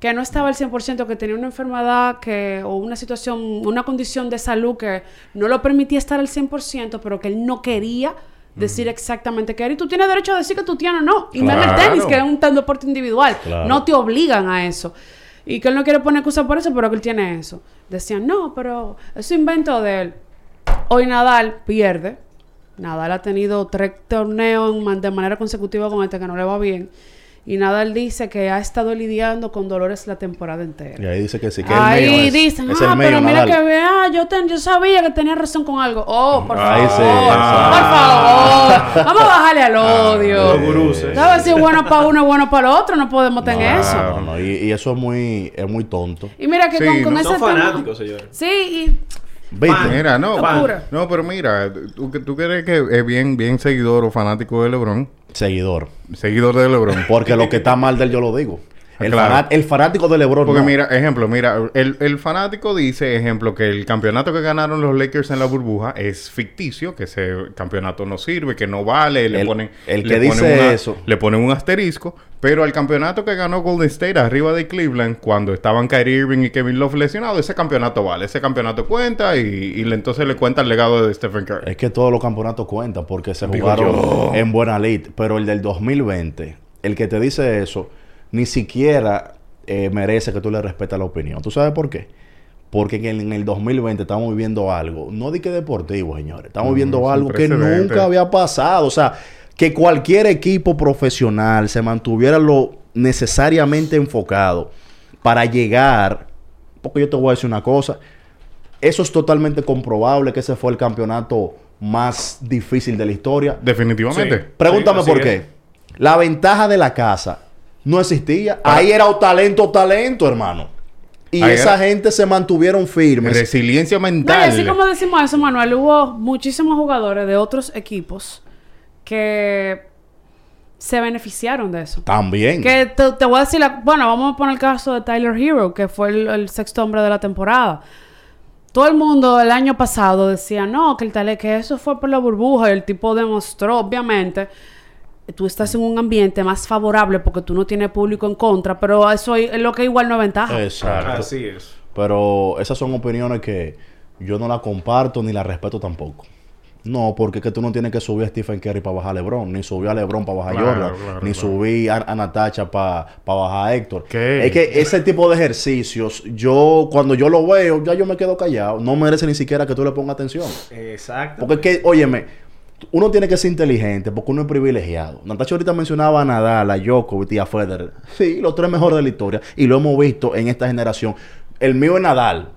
Speaker 4: que no estaba al 100%, que tenía una enfermedad que, o una situación, una condición de salud que no lo permitía estar al 100%, pero que él no quería decir exactamente qué era. Y tú tienes derecho a decir que tú tienes o no. Y en el
Speaker 2: Claro.
Speaker 4: tenis, que es un tan deporte individual.
Speaker 3: Claro.
Speaker 4: No te obligan a eso. Y que él no quiere poner excusa por eso, pero que él tiene eso. Decían, no, pero es un invento de él. Hoy Nadal pierde. Nadal ha tenido tres torneos de manera consecutiva con este que no le va bien. Y Nadal dice que ha estado lidiando con dolores la temporada entera.
Speaker 3: Y ahí dice que sí, que el
Speaker 4: Ahí
Speaker 3: mío es,
Speaker 4: dicen,
Speaker 3: es
Speaker 4: ah,
Speaker 3: el
Speaker 4: pero mira
Speaker 3: Nadal".
Speaker 4: que vea, yo, ten- yo sabía que tenía razón con algo. Oh, por
Speaker 3: Ahí
Speaker 4: favor,
Speaker 3: sí,
Speaker 4: por favor. Vamos a bajarle al odio.
Speaker 1: Los.
Speaker 4: ¿Sabes si es bueno para uno es bueno para el otro? No podemos tener eso.
Speaker 3: No, no, y, y eso es muy, es muy tonto.
Speaker 4: Y mira que
Speaker 2: Sí,
Speaker 4: con, con
Speaker 2: ¿no?
Speaker 4: ese
Speaker 1: Son
Speaker 4: tema-
Speaker 1: fanáticos, señores.
Speaker 4: Sí, y
Speaker 3: ¿Viste?
Speaker 2: Mira, no,
Speaker 4: Locura.
Speaker 2: no, pero mira, tú, que- tú crees que es bien, bien seguidor o fanático de LeBron,
Speaker 3: Seguidor.
Speaker 2: seguidor de LeBron.
Speaker 3: Porque lo que está mal de él yo lo digo. El,
Speaker 2: Claro.
Speaker 3: fanat- el fanático de LeBron
Speaker 2: Porque
Speaker 3: no.
Speaker 2: mira, ejemplo, mira, el, el fanático dice, ejemplo, que el campeonato que ganaron los Lakers en la burbuja es ficticio, que ese campeonato no sirve, que no vale, le
Speaker 3: El-
Speaker 2: ponen...
Speaker 3: el
Speaker 2: le
Speaker 3: que
Speaker 2: ponen
Speaker 3: dice
Speaker 2: una-
Speaker 3: eso.
Speaker 2: Le ponen un asterisco, pero el campeonato que ganó Golden State arriba de Cleveland, cuando estaban Kyrie Irving y Kevin Love lesionados, ese campeonato vale, ese campeonato cuenta y, y le- entonces le cuenta el legado de Stephen Curry.
Speaker 3: Es que todos los campeonatos cuentan porque se
Speaker 2: Digo
Speaker 3: jugaron
Speaker 2: yo.
Speaker 3: en buena lid. Pero el del 2020, el que te dice eso, ni siquiera eh, merece que tú le respetes la opinión. ¿Tú sabes por qué? Porque en el, en el 2020 estamos viviendo algo, no di que deportivo, señores. Estamos viviendo algo que nunca había pasado. O sea, que cualquier equipo profesional se mantuviera lo necesariamente enfocado para llegar. Porque yo te voy a decir una cosa. Eso es totalmente comprobable que ese fue el campeonato más difícil de la historia.
Speaker 2: Definitivamente.
Speaker 1: Sí.
Speaker 3: Pregúntame
Speaker 1: Sí,
Speaker 3: por qué. La ventaja de la casa no existía. Ahí era o talento o talento, hermano. Y
Speaker 2: Ahí
Speaker 3: esa
Speaker 2: era-
Speaker 3: gente se mantuvieron firmes.
Speaker 2: Resiliencia
Speaker 4: No, y
Speaker 2: mental.
Speaker 4: así como decimos eso, Manuel, hubo muchísimos jugadores de otros equipos que se beneficiaron de eso.
Speaker 3: También.
Speaker 4: Que te, te voy a decir, la- bueno, vamos a poner el caso de Tyler Hero, que fue el, el sexto hombre de la temporada. Todo el mundo el año pasado decía, no, que el tale, que eso fue por la burbuja, y el tipo demostró, obviamente, tú estás en un ambiente más favorable porque tú no tienes público en contra, pero eso es lo que igual no es ventaja.
Speaker 3: Exacto.
Speaker 1: Así es.
Speaker 3: Pero esas son opiniones que yo no las comparto ni las respeto tampoco. No, porque es que tú no tienes que subir a Stephen Curry para bajar a LeBron, ni subir a LeBron para bajar a
Speaker 2: Claro,
Speaker 3: Jordan,
Speaker 2: claro,
Speaker 3: ni
Speaker 2: claro.
Speaker 3: subir a, a Natacha para bajar a Héctor.
Speaker 2: ¿Qué?
Speaker 3: Es que ese tipo de ejercicios, yo cuando yo lo veo, ya yo me quedo callado. No merece ni siquiera que tú le pongas atención.
Speaker 1: Exacto.
Speaker 3: Porque es que, óyeme, uno tiene que ser inteligente porque uno es privilegiado. Natacha ahorita mencionaba a Nadal, a Djokovic y a Federer. Sí, los tres mejores de la historia. Y lo hemos visto en esta generación. El mío es Nadal.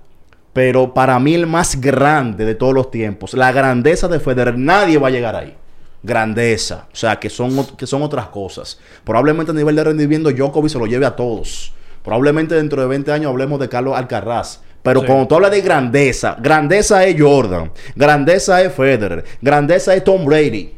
Speaker 3: Pero para mí el más grande de todos los tiempos. La grandeza de Federer. Nadie va a llegar ahí. Grandeza. O sea, que son, que son otras cosas. Probablemente a nivel de rendimiento Djokovic se lo lleve a todos. Probablemente dentro de 20 años hablemos de Carlos Alcaraz. Pero
Speaker 1: Sí.
Speaker 3: cuando tú hablas de grandeza, grandeza es Jordan, grandeza es Federer, grandeza es Tom Brady.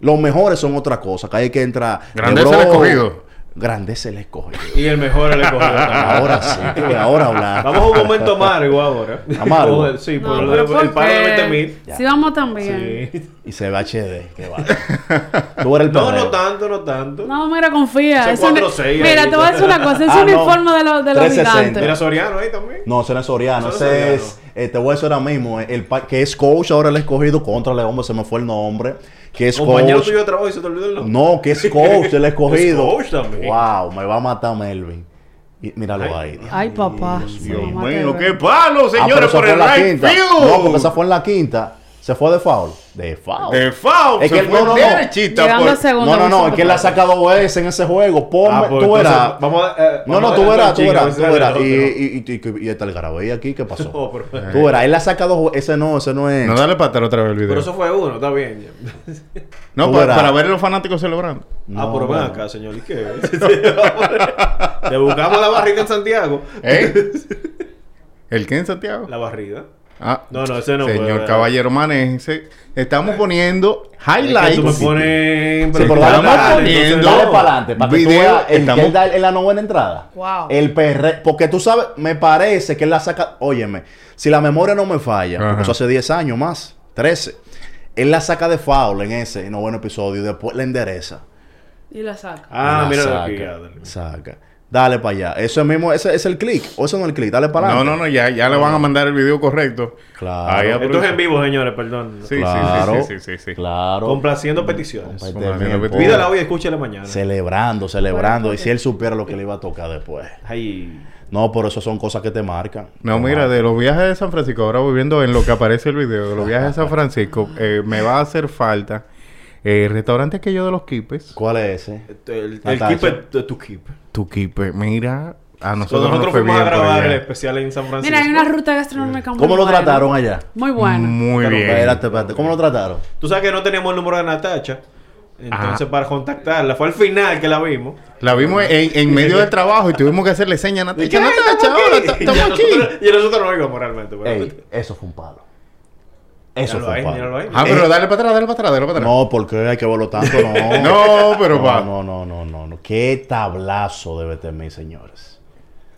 Speaker 3: Los mejores son otra cosa, que ahí que entra
Speaker 2: Grandeza
Speaker 3: LeBron.
Speaker 2: el escogido.
Speaker 3: Grandeza el escogido.
Speaker 1: Y el mejor el escogido.
Speaker 3: Ahora sí, ahora hablar.
Speaker 1: Vamos a un momento amargo ahora.
Speaker 3: Amargo.
Speaker 1: Sí,
Speaker 4: No,
Speaker 1: por lo
Speaker 4: pero
Speaker 1: de-
Speaker 4: ¿por
Speaker 1: el paro de
Speaker 4: qué?
Speaker 1: 20 mil.
Speaker 4: Si vamos también.
Speaker 1: Sí.
Speaker 3: Y se ve HD, que va. Tú eres el
Speaker 1: No,
Speaker 3: perreo.
Speaker 1: no tanto, no tanto.
Speaker 4: No, mira, confía.
Speaker 1: Son
Speaker 4: Es un- mira,
Speaker 1: ahí.
Speaker 4: te voy a decir una cosa. Es
Speaker 3: Ah,
Speaker 4: un
Speaker 3: no.
Speaker 4: uniforme de, los de los
Speaker 3: 360.
Speaker 4: gigantes.
Speaker 1: Mira Soriano ahí también.
Speaker 3: No, ese no es Soriano.
Speaker 1: Ese no es
Speaker 3: es, eh, te voy a decir ahora mismo, eh, el que es coach ahora el escogido contra León, se me fue el nombre. Que es
Speaker 1: Compañero
Speaker 3: coach.
Speaker 1: tuyo de trabajo y se te olvidó el nombre.
Speaker 3: No, que es coach del escogido.
Speaker 1: Es coach también.
Speaker 3: Wow, me va a matar Melvin. Y, míralo
Speaker 1: Ay.
Speaker 3: ahí.
Speaker 4: Ay, papá.
Speaker 2: Dios qué palo,
Speaker 3: Ah,
Speaker 2: señores, por el right
Speaker 3: quinta.
Speaker 2: field.
Speaker 3: No, porque esa fue en la quinta. Se fue de foul. De foul.
Speaker 2: De foul.
Speaker 3: Es
Speaker 2: se
Speaker 3: que
Speaker 2: fue
Speaker 3: no, no, no.
Speaker 4: segundo.
Speaker 3: No, no, no, es que él ha sacado veces en ese juego. Ponme,
Speaker 1: Ah, pues,
Speaker 3: tú
Speaker 1: entonces,
Speaker 3: verás.
Speaker 1: Vamos a, eh,
Speaker 3: No,
Speaker 1: vamos
Speaker 3: no,
Speaker 1: a
Speaker 3: tú
Speaker 1: ver
Speaker 3: verás, tú verás, tú verás. Y, y, y, y, y está el Garabey aquí, ¿qué pasó?
Speaker 1: Pero,
Speaker 3: Tú verás, él ha sacado, ese no, ese no es.
Speaker 2: No, dale para atrás otra vez el video.
Speaker 1: pero eso fue uno, está bien.
Speaker 2: no, para, ver a los fanáticos celebrando.
Speaker 1: ah,
Speaker 3: No,
Speaker 1: pero ven acá, señor. ¿Y qué? Le buscamos la barrida en Santiago.
Speaker 2: ¿Eh? ¿El qué en Santiago?
Speaker 1: La barrida.
Speaker 2: Ah,
Speaker 1: No, no, ese no
Speaker 2: Señor. Caballero Manéjese. Estamos poniendo
Speaker 1: Es que
Speaker 2: highlights.
Speaker 1: tú me pones...
Speaker 3: Sí, pero
Speaker 2: Estamos
Speaker 3: dale,
Speaker 2: poniendo-
Speaker 1: entonces-
Speaker 3: Dale para adelante, para que tú
Speaker 2: Video,
Speaker 3: veas el que
Speaker 2: estamos-
Speaker 3: él da en la novena entrada.
Speaker 4: Wow.
Speaker 3: El perre... Porque tú sabes, me parece que él la saca... Óyeme, si la memoria no me falla,
Speaker 2: Ajá.
Speaker 3: porque eso hace 10 años más, 13. Él la saca de foul en ese noveno episodio y después la endereza.
Speaker 4: Y la saca.
Speaker 1: Ah,
Speaker 3: La
Speaker 1: mira
Speaker 3: saca,
Speaker 1: aquí.
Speaker 3: Saca. Dale para allá. Eso es mismo, ese es el clic. O eso no es el clic. Dale para
Speaker 2: No,
Speaker 3: adelante.
Speaker 2: no, no, ya, ya le van a mandar el video correcto.
Speaker 3: Claro.
Speaker 2: Ahí
Speaker 1: Esto es en vivo, señores, perdón.
Speaker 2: Sí,
Speaker 3: Claro.
Speaker 2: sí, sí, sí, sí, sí.
Speaker 3: Claro.
Speaker 1: Complaciendo peticiones. Pídala hoy y escúchela mañana.
Speaker 3: Celebrando, celebrando. Y si él supiera lo que le iba a tocar después.
Speaker 1: Ay.
Speaker 3: No, por eso son cosas que te marcan.
Speaker 2: No,
Speaker 3: Te
Speaker 2: mira,
Speaker 3: marcan.
Speaker 2: de los viajes de San Francisco, ahora voy viendo en lo que aparece el video, de los viajes de San Francisco, eh, me va a hacer falta eh, el restaurante aquello de los quipes.
Speaker 3: ¿Cuál es ese?
Speaker 1: El, el
Speaker 3: Natacha.
Speaker 1: keep it to keep.
Speaker 2: Tu kipe, mira, a nosotros,
Speaker 1: nosotros
Speaker 2: nos fue
Speaker 1: fuimos a
Speaker 2: bien
Speaker 1: grabar el especial en San Francisco.
Speaker 4: Mira, hay una ruta gastronómica muy
Speaker 3: ¿Cómo lo
Speaker 4: buena.
Speaker 3: trataron allá?
Speaker 4: Muy buena.
Speaker 2: Muy
Speaker 3: Pero,
Speaker 2: bien.
Speaker 3: Espérate, espérate. ¿Cómo lo trataron?
Speaker 1: Tú sabes que no teníamos el número de Natacha. Entonces,
Speaker 2: Ajá.
Speaker 1: para contactarla, fue al final que la vimos.
Speaker 2: La vimos en, en medio del trabajo y tuvimos que hacerle señas a Natacha.
Speaker 1: "Ay,
Speaker 2: Natacha, ahora estamos aquí.
Speaker 1: nosotros- Y nosotros no íbamos realmente. pero-
Speaker 3: Ey, eso fue un palo. Eso fue
Speaker 1: ahí, ahí.
Speaker 2: Ah, pero dale para atrás, dale para atrás, dale para atrás.
Speaker 3: No, porque hay que verlo tanto, no.
Speaker 2: No, pero va.
Speaker 3: No, no, no, no, no. Qué tablazo debe tener, señores.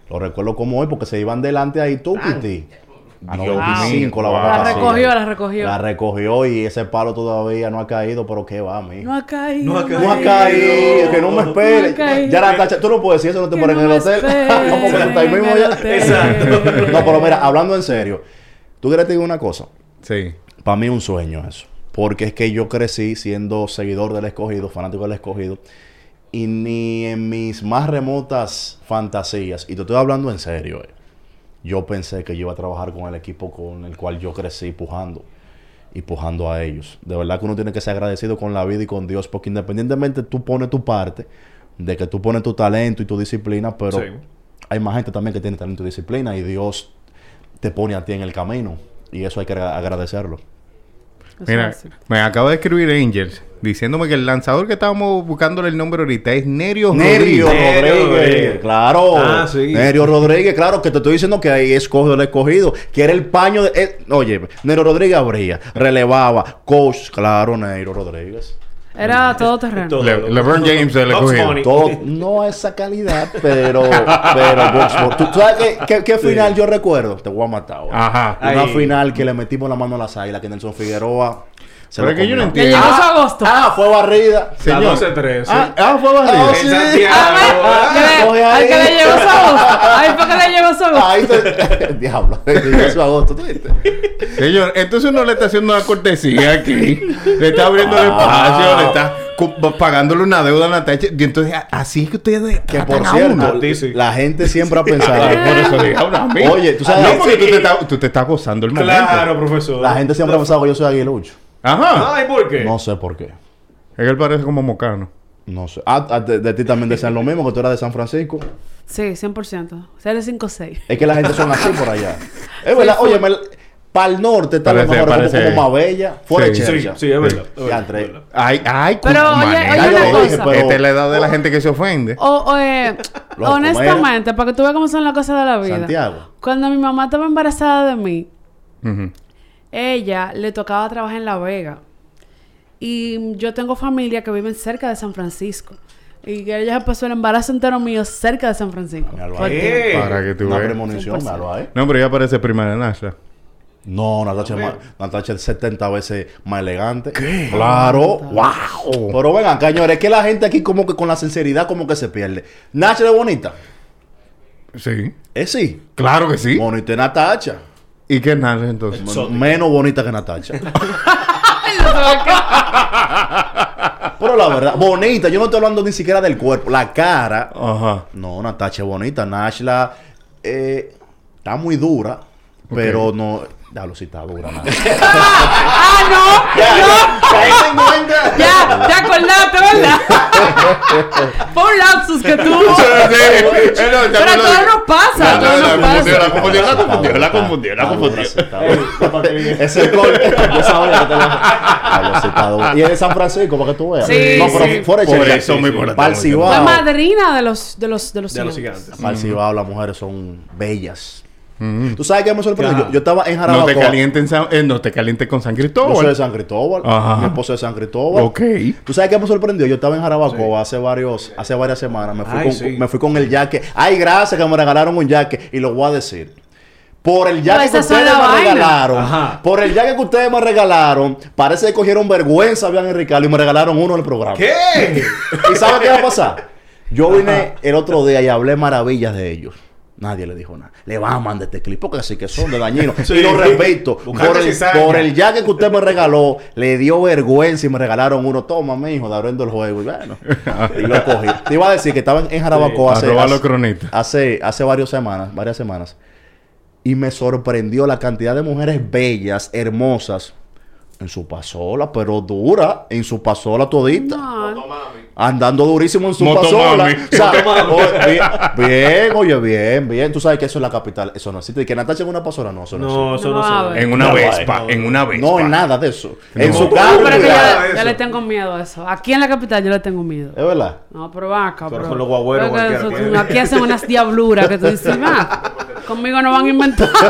Speaker 3: Lo recuerdo como hoy porque se iban delante ahí tú, Kitty. A
Speaker 2: Dios
Speaker 3: 95 la a
Speaker 4: La recogió, la recogió.
Speaker 3: La recogió y ese palo todavía no ha caído, pero qué va, mi.
Speaker 4: No ha caído.
Speaker 1: No ha
Speaker 3: No ha caído, que no me espere.
Speaker 4: No ha caído.
Speaker 3: ya Natacha, tú no puedes decir eso, no te
Speaker 4: Que
Speaker 3: pones
Speaker 4: no
Speaker 3: en el
Speaker 4: me
Speaker 3: hotel.
Speaker 4: espere
Speaker 3: no, porque tú estás ahí mismo ya.
Speaker 1: Exacto.
Speaker 3: No, pero mira, hablando en serio, tú quieres te digo una cosa.
Speaker 2: Sí.
Speaker 3: Para mí es un sueño eso. Porque es que yo crecí siendo seguidor del escogido, fanático del escogido. Y ni en mis más remotas fantasías, y te estoy hablando en serio, eh, yo pensé que yo iba a trabajar con el equipo con el cual yo crecí pujando y pujando a ellos. De verdad que uno tiene que ser agradecido con la vida y con Dios, porque independientemente tú pones tu parte, de que tú pones tu talento y tu disciplina, pero
Speaker 1: Sí.
Speaker 3: hay más gente también que tiene talento y disciplina y Dios te pone a ti en el camino. Y eso hay que agra- agradecerlo.
Speaker 4: Eso
Speaker 2: Mira, me acaba de escribir Angels diciéndome que el lanzador que estábamos buscándole el nombre ahorita es Nerio
Speaker 3: Nerio
Speaker 2: Rodríguez.
Speaker 1: Nerio
Speaker 3: Rodríguez,
Speaker 1: Rodríguez.
Speaker 3: claro.
Speaker 1: Ah, sí.
Speaker 3: Nerio Rodríguez, claro, que te estoy diciendo que ahí escogido el escogido, que era el paño de. eh, oye, Nerio Rodríguez abría, relevaba, coach, claro, Nerio Rodríguez.
Speaker 4: Era todo terreno.
Speaker 1: Todo.
Speaker 2: Le- LeBron James
Speaker 1: Bugs
Speaker 2: escogido.
Speaker 1: Bunny.
Speaker 3: Todo, no esa calidad, pero. pero. ¿Tú, tú sabes qué, qué- qué final yo recuerdo? Te voy a matar ahora.
Speaker 2: Ajá.
Speaker 3: Una final que le metimos la mano a las águilas, que Nelson Figueroa. Se
Speaker 2: Pero que yo no
Speaker 3: comió.
Speaker 4: Que
Speaker 2: entiendo.
Speaker 4: llegó su
Speaker 3: Ah,
Speaker 4: agosto.
Speaker 3: Ah, fue barrida.
Speaker 1: La
Speaker 2: Señor.
Speaker 1: 12-13.
Speaker 2: Ah, ah, fue barrido.
Speaker 3: Ah, sí.
Speaker 1: Santiago.
Speaker 4: Al que le- le llegó su agosto. Ahí fue que le llegó su agosto.
Speaker 3: Ahí te... Diablo. Llegó su agosto, ¿tú viste?
Speaker 2: Señor, entonces uno le está haciendo una cortesía aquí. Le está abriendo el
Speaker 3: Ah.
Speaker 2: espacio, le está pagándole una deuda a Natacha. Y entonces, así es que ustedes
Speaker 3: Que por cierto,
Speaker 1: sí.
Speaker 3: la gente siempre ha
Speaker 2: Ah,
Speaker 3: pensado.
Speaker 2: por eso dije, ahora a mí.
Speaker 3: Oye, tú sabes-
Speaker 2: No, porque tú te, estás, tú te estás gozando el momento.
Speaker 1: Claro, profesor.
Speaker 3: La gente siempre ha pensado que yo soy aguilucho.
Speaker 2: Ajá.
Speaker 1: Ay, ¿por qué?
Speaker 3: No sé por qué.
Speaker 2: Es que él parece como mocano.
Speaker 3: No sé. Ah, ah, de, de ti también decían lo mismo, que tú eras de San Francisco.
Speaker 4: Sí, 100%. Serie 5-6.
Speaker 3: Es que la gente son así por allá. Es verdad,
Speaker 4: Sí,
Speaker 3: oye, para el norte está
Speaker 2: Parece-
Speaker 3: lo mejor como, como Mabella. Fuera
Speaker 2: Sí.
Speaker 3: de
Speaker 1: Sí, sí, es verdad. es verdad.
Speaker 2: Ay, ay,
Speaker 4: Pero, oye, oye una
Speaker 3: dije,
Speaker 4: cosa.
Speaker 3: pero-
Speaker 2: Esta es la edad de la gente que se ofende.
Speaker 4: O, o, eh, honestamente, para que tú veas cómo son las cosas de la vida.
Speaker 3: Santiago.
Speaker 4: Cuando mi mamá estaba embarazada de mí,
Speaker 2: Ujú.
Speaker 4: Ella le tocaba trabajar en La Vega. Y yo tengo familia que viven cerca de San Francisco. Y que ella se pasó el embarazo entero mío cerca de San Francisco.
Speaker 3: Míralo ahí.
Speaker 1: Eh,
Speaker 2: Para que tú
Speaker 3: Una
Speaker 2: veas.
Speaker 3: premonición,
Speaker 4: 100%.
Speaker 3: míralo ahí.
Speaker 2: No, pero ya parece prima de Nasha.
Speaker 3: No, Natacha, es más- Natacha es 70 veces más elegante. Claro. ¡Wow! Pero vengan, señores, es que la gente aquí como que con la sinceridad como que se pierde. Nacha es bonita.
Speaker 2: Sí.
Speaker 3: Es sí.
Speaker 2: Claro que sí.
Speaker 3: Bonita es Natacha.
Speaker 2: ¿Y qué es entonces?
Speaker 1: Exótica.
Speaker 3: Menos bonita que Natacha. Pero la verdad, bonita. Yo no estoy hablando ni siquiera del cuerpo. La cara.
Speaker 2: Ajá.
Speaker 3: No, Natacha es bonita. Nashla eh, está muy dura. Pero no. Diablo, si dura, nada.
Speaker 4: ¡Ah, no!
Speaker 1: Caíste en cuenta.
Speaker 4: Ya, te acordaste, ¿verdad? Fue un lapsus que tuvo. Pero a todos nos pasa, a todos nos pasa.
Speaker 2: La confundió, la confundió, la confundió, la confundió.
Speaker 3: Es el corte. Yo sabía que te dura. Y es de San Francisco, para que tú veas.
Speaker 4: Sí,
Speaker 3: no, pero fuera de
Speaker 2: Por eso me.
Speaker 4: Fue madrina de los, de los, de los gigantes.
Speaker 1: gigantes.
Speaker 3: Para el Cibao las mujeres son bellas. ¿Tú sabes qué me sorprendió? Yo, yo estaba en
Speaker 2: No te
Speaker 3: Jarabacoa.
Speaker 2: calienten, San- eh, no te calientes con San
Speaker 3: Yo soy de
Speaker 2: Cristóbal.
Speaker 3: San Cristóbal.
Speaker 2: Ajá.
Speaker 3: Mi esposo es de San Cristóbal.
Speaker 2: Ok.
Speaker 3: ¿Tú sabes qué me sorprendió? Yo estaba en Jarabacoa hace varios, hace varias semanas. Me fui,
Speaker 1: Ay,
Speaker 3: con,
Speaker 1: sí.
Speaker 3: me fui con el jaque. Ay, gracias que me regalaron un jaque. Y lo voy a decir. Por el jaque que
Speaker 4: esas son
Speaker 3: ustedes me
Speaker 4: vaina.
Speaker 3: regalaron.
Speaker 1: Ajá.
Speaker 3: Por el jaque que ustedes me regalaron. Parece que cogieron vergüenza, vean Ricardo, y me regalaron uno en el programa.
Speaker 1: ¿Qué?
Speaker 3: ¿Y sabes qué va a pasar? Yo vine el otro día y hablé maravillas de ellos. Nadie le dijo nada. Le va a mandar este clip porque así que son de dañinos.
Speaker 1: Sí.
Speaker 3: Y lo.
Speaker 1: Buscando
Speaker 3: Por el, por el jaque que usted me regaló, le dio vergüenza y me regalaron uno. Toma, mi hijo, de abriendo el juego. Y bueno, y lo cogí. Te iba a decir que estaba en Jarabacoa hace, hace, hace varias semanas, varias semanas. Y me sorprendió la cantidad de mujeres bellas, hermosas, en su pasola, pero dura, en su pasola todita.
Speaker 4: No,
Speaker 3: Andando durísimo en su pasola. O sea, bien, bien, oye, bien, bien. Tú sabes que eso es la capital. Eso no existe. Y que Natacha en una pasola, no, eso no,
Speaker 1: No,
Speaker 3: existe.
Speaker 1: eso
Speaker 4: No,
Speaker 1: no.
Speaker 2: En una
Speaker 3: No,
Speaker 2: Vespa,
Speaker 3: no,
Speaker 2: en una Vespa.
Speaker 3: No, en nada de eso. En su
Speaker 4: No,
Speaker 3: carro.
Speaker 4: pero es que
Speaker 1: cuidado
Speaker 4: yo, yo le tengo miedo a eso. Aquí en la capital yo le tengo miedo.
Speaker 3: Es verdad.
Speaker 4: No, pero va acá.
Speaker 1: Pero
Speaker 4: Pero,
Speaker 1: con los guagüeros
Speaker 4: aquí hacen unas diabluras que tú dices, "Ah, conmigo no van a inventar.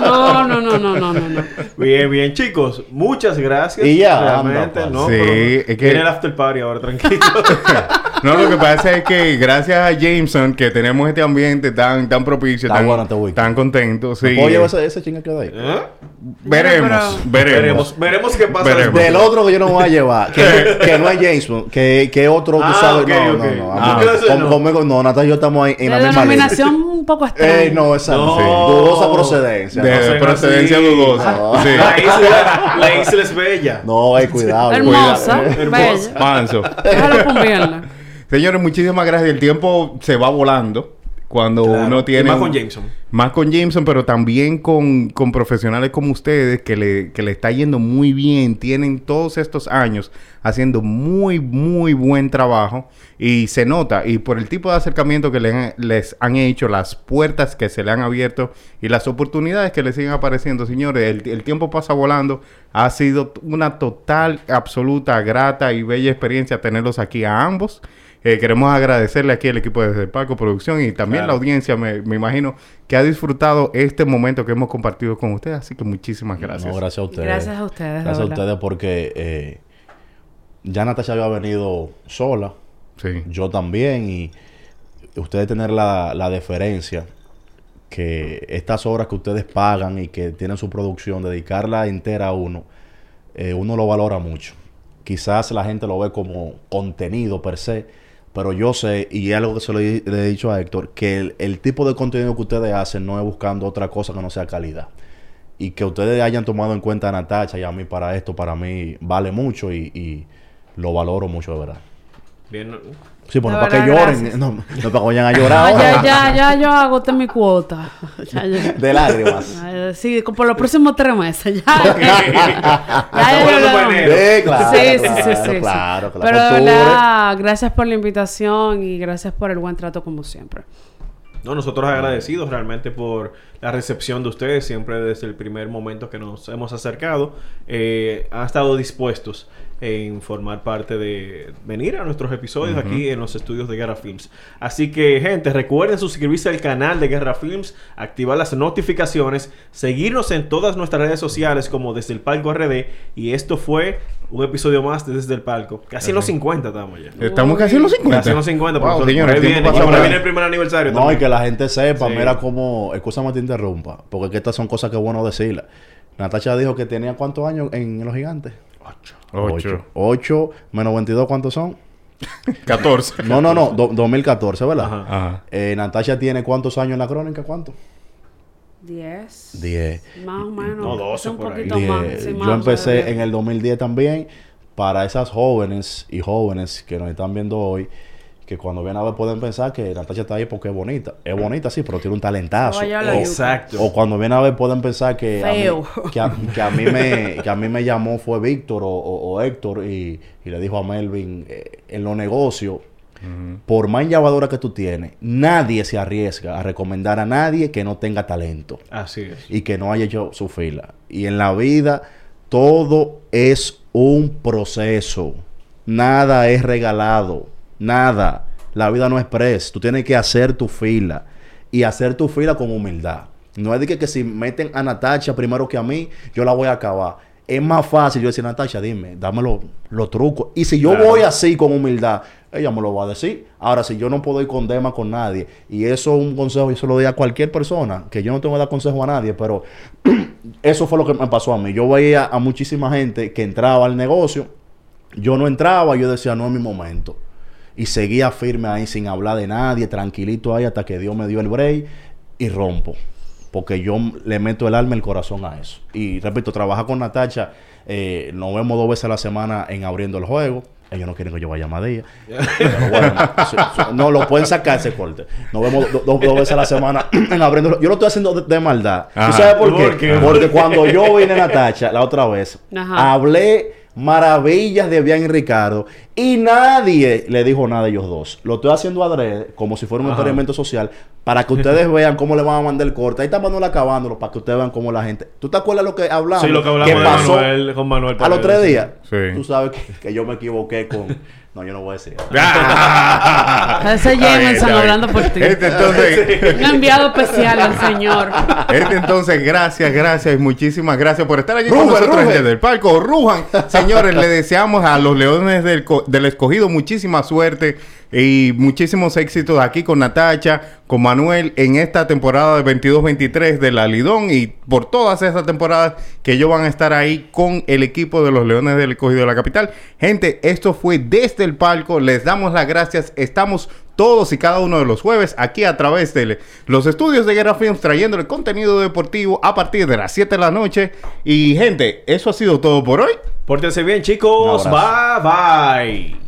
Speaker 4: No, no, no, no, no, no. no.
Speaker 1: Bien, bien, chicos. Muchas gracias.
Speaker 3: Y ya,
Speaker 1: Realmente,
Speaker 3: anda,
Speaker 1: ¿no?
Speaker 2: pues. Sí,
Speaker 1: Pero
Speaker 2: es que-
Speaker 1: Viene el after party ahora, tranquilo.
Speaker 2: No, lo que pasa es que gracias a Jameson que tenemos este ambiente tan, tan propicio,
Speaker 3: Está
Speaker 2: tan,
Speaker 3: bueno este
Speaker 2: tan contento. Sí.
Speaker 3: ¿Puedo llevar ese, ese chinga que ahí?
Speaker 1: ¿Eh?
Speaker 2: Veremos,
Speaker 4: Pero-
Speaker 2: veremos.
Speaker 1: Veremos, qué pasa.
Speaker 2: Veremos.
Speaker 3: Del otro que yo no voy a llevar, que, que no es James Bond, que, que otro, tú
Speaker 1: Ah,
Speaker 3: sabes.
Speaker 1: ok,
Speaker 3: no, no, no,
Speaker 1: Ah, no.
Speaker 3: Conmigo no, Natalia y yo estamos ahí en
Speaker 4: De
Speaker 3: la misma
Speaker 4: denominación un poco extraña.
Speaker 3: Eh, no, esa no. Sí. Dudosa procedencia.
Speaker 2: De
Speaker 3: no.
Speaker 2: procedencia
Speaker 1: así.
Speaker 2: dudosa.
Speaker 3: No.
Speaker 2: Sí.
Speaker 1: La isla, la isla es bella.
Speaker 3: No, hay cuidado.
Speaker 4: Hermosa,
Speaker 1: Cuidado.
Speaker 4: bella.
Speaker 2: Manso.
Speaker 4: Déjalo.
Speaker 2: Señores, muchísimas gracias. El tiempo se va volando cuando
Speaker 1: Claro.
Speaker 2: uno
Speaker 1: Y
Speaker 2: tiene...
Speaker 1: más con Jameson.
Speaker 2: Más con Jameson, pero también con, con profesionales como ustedes que le, que le está yendo muy bien. Tienen todos estos años haciendo muy, muy buen trabajo. Y se nota. Y por el tipo de acercamiento que le han- les han hecho, las puertas que se le han abierto y las oportunidades que le siguen apareciendo, señores, el, el tiempo pasa volando. Ha sido una total, absoluta, grata y bella experiencia tenerlos aquí a ambos. Eh, queremos agradecerle aquí al equipo de Palco Producción y también
Speaker 1: Claro.
Speaker 2: la audiencia, me, me imagino, que ha disfrutado este momento que hemos compartido con ustedes. Así que muchísimas gracias.
Speaker 3: No, gracias a ustedes.
Speaker 4: Gracias a ustedes, de
Speaker 3: Gracias a ustedes porque eh, ya Natasha había venido sola.
Speaker 2: Sí.
Speaker 3: Yo también. Y ustedes tener la, la deferencia que estas obras que ustedes pagan y que tienen su producción, dedicarla entera a uno, eh, uno lo valora mucho. Quizás la gente lo ve como contenido per se, pero yo sé, y es algo que se lo he, le he dicho a Héctor, que el, tipo de contenido que ustedes hacen no es buscando otra cosa que no sea calidad. Y que ustedes hayan tomado en cuenta a Natacha y a mí para esto, para mí vale mucho y, y lo valoro mucho, de verdad.
Speaker 1: Bien.
Speaker 3: Sí, pues
Speaker 4: De
Speaker 3: no para que lloren,
Speaker 4: gracias.
Speaker 3: no, no para que vayan a
Speaker 4: No,
Speaker 3: llorar
Speaker 4: ya,
Speaker 3: ahora.
Speaker 4: ya, ya yo agoté mi cuota. Ya, ya.
Speaker 3: de lágrimas.
Speaker 4: Sí, por los próximos tres meses. Ya, ya, ya, ya,
Speaker 1: bueno,
Speaker 4: ya, ya.
Speaker 3: claro,
Speaker 4: sí, sí,
Speaker 3: claro,
Speaker 4: sí, sí,
Speaker 3: claro, la
Speaker 4: Pero la, gracias por la invitación y gracias por el buen trato como siempre.
Speaker 1: No, nosotros agradecidos realmente por la recepción de ustedes, siempre desde el primer momento que nos hemos acercado, eh, han estado dispuestos en formar parte de venir a nuestros episodios aquí en los estudios de Guerra Films. Así que, gente, recuerden suscribirse al canal de Guerra Films, activar las notificaciones, seguirnos en todas nuestras redes sociales como Desde el Palco RD. Y esto fue un episodio más de Desde el Palco. Casi en los 50 estamos ya.
Speaker 2: Estamos casi en los 50.
Speaker 1: Casi en los 50,
Speaker 2: Wow, el tiempo
Speaker 1: viene,
Speaker 2: volando.
Speaker 1: viene el primer aniversario
Speaker 3: No, y que la gente sepa,
Speaker 1: Sí.
Speaker 3: mira como, escúchame te interrumpa, porque es que estas son cosas que es bueno decirlas. Natacha dijo que tenía cuántos años en Los Gigantes?
Speaker 1: Ocho.
Speaker 2: Ocho.
Speaker 3: 8 menos 22, ¿cuántos son?
Speaker 2: 14.
Speaker 3: No, no, no, do- 2014, ¿verdad?
Speaker 1: Ajá.
Speaker 2: Ajá.
Speaker 3: Eh, Natacha tiene cuántos años en la crónica, ¿cuánto?
Speaker 4: Diez.
Speaker 3: 10.
Speaker 4: Más o menos.
Speaker 1: No, doce
Speaker 4: un
Speaker 1: por ahí.
Speaker 4: poquito más. Sí, más
Speaker 3: Yo empecé en el 2010 también. Para esas jóvenes y jóvenes que nos están viendo hoy, que cuando vienen a ver pueden pensar que Natacha está ahí porque es bonita. Es bonita, sí, pero tiene un talentazo. O-.
Speaker 1: Exacto.
Speaker 3: o cuando viene a ver pueden pensar que a, mí, que, a, que a mí me que a mí me llamó fue Víctor o, o- o Héctor y, y le dijo a Melvin eh, en los negocios por más llevadora que tú tienes nadie se arriesga a recomendar a nadie que no tenga talento.
Speaker 1: Así es.
Speaker 3: y que no haya hecho su fila. Y en la vida todo es un proceso. Nada es regalado. Nada. La vida no es press tú tienes que hacer tu fila. Y hacer tu fila con humildad. No es de que, que si meten a Natacha primero que a mí yo la voy a acabar es más fácil yo decir Natacha dime dame los los trucos y si yo
Speaker 1: Claro.
Speaker 3: voy así con humildad ella me lo va a decir ahora si yo no puedo ir con dema con nadie y eso es un consejo yo se lo doy a cualquier persona que yo no tengo que dar consejo a nadie pero eso fue lo que me pasó a mí. Yo veía a muchísima gente que entraba al negocio. Yo no entraba, yo decía, no es mi momento. Y seguía firme ahí sin hablar de nadie, tranquilito ahí hasta que Dios me dio el break y rompo. Porque yo le meto el alma y el corazón a eso. Y repito, trabajar con Natacha, eh, nos vemos dos veces a la semana en abriendo el juego. Ellos no quieren que yo vaya a Madilla. Pero bueno, no lo pueden sacar ese corte. Nos vemos do- do- dos veces a la semana en abriendo. el- Yo lo estoy haciendo de, de maldad.
Speaker 2: Ajá.
Speaker 3: ¿Tú sabes por qué?
Speaker 1: ¿Por qué?
Speaker 3: Porque cuando yo vine a Natacha la otra vez,
Speaker 4: Ajá.
Speaker 3: hablé maravillas de Bian y Ricardo y nadie le dijo nada a ellos dos. Lo estoy haciendo adrede, como si fuera un
Speaker 1: Ajá.
Speaker 3: experimento social, para que ustedes vean cómo le van a mandar el corte. Ahí está Manuel acabándolo para que ustedes vean cómo la gente. ¿Tú te acuerdas lo que hablamos?
Speaker 1: Sí, lo que hablamos de
Speaker 3: pasó
Speaker 1: Manuel, con Manuel.
Speaker 3: a los tres días.
Speaker 2: Sí.
Speaker 3: Tú sabes que, que yo me equivoqué con. No, yo no voy a decir.
Speaker 4: Ese Jameson hablando por ti.
Speaker 2: Este entonces,
Speaker 4: Un enviado especial al señor.
Speaker 2: este entonces, gracias, gracias y muchísimas gracias por estar allí
Speaker 3: Ruge,
Speaker 2: con nosotros
Speaker 3: ruge.
Speaker 2: desde el palco. Rujan, señores, le deseamos a los Leones del, co- del Escogido muchísima suerte y muchísimos éxitos aquí con Natacha, con Manuel en esta temporada de 22-23 de la Lidón y por todas esas temporadas que ellos van a estar ahí con el equipo de los Leones del Escogido de la capital. Gente, esto fue desde el palco. Les damos las gracias. Estamos todos y cada uno de los jueves aquí a través de los estudios de Guerra Films trayendo el contenido deportivo a partir de las 7 de la noche. Y gente, eso ha sido todo por hoy.
Speaker 1: Pórtense bien, chicos. Bye, bye.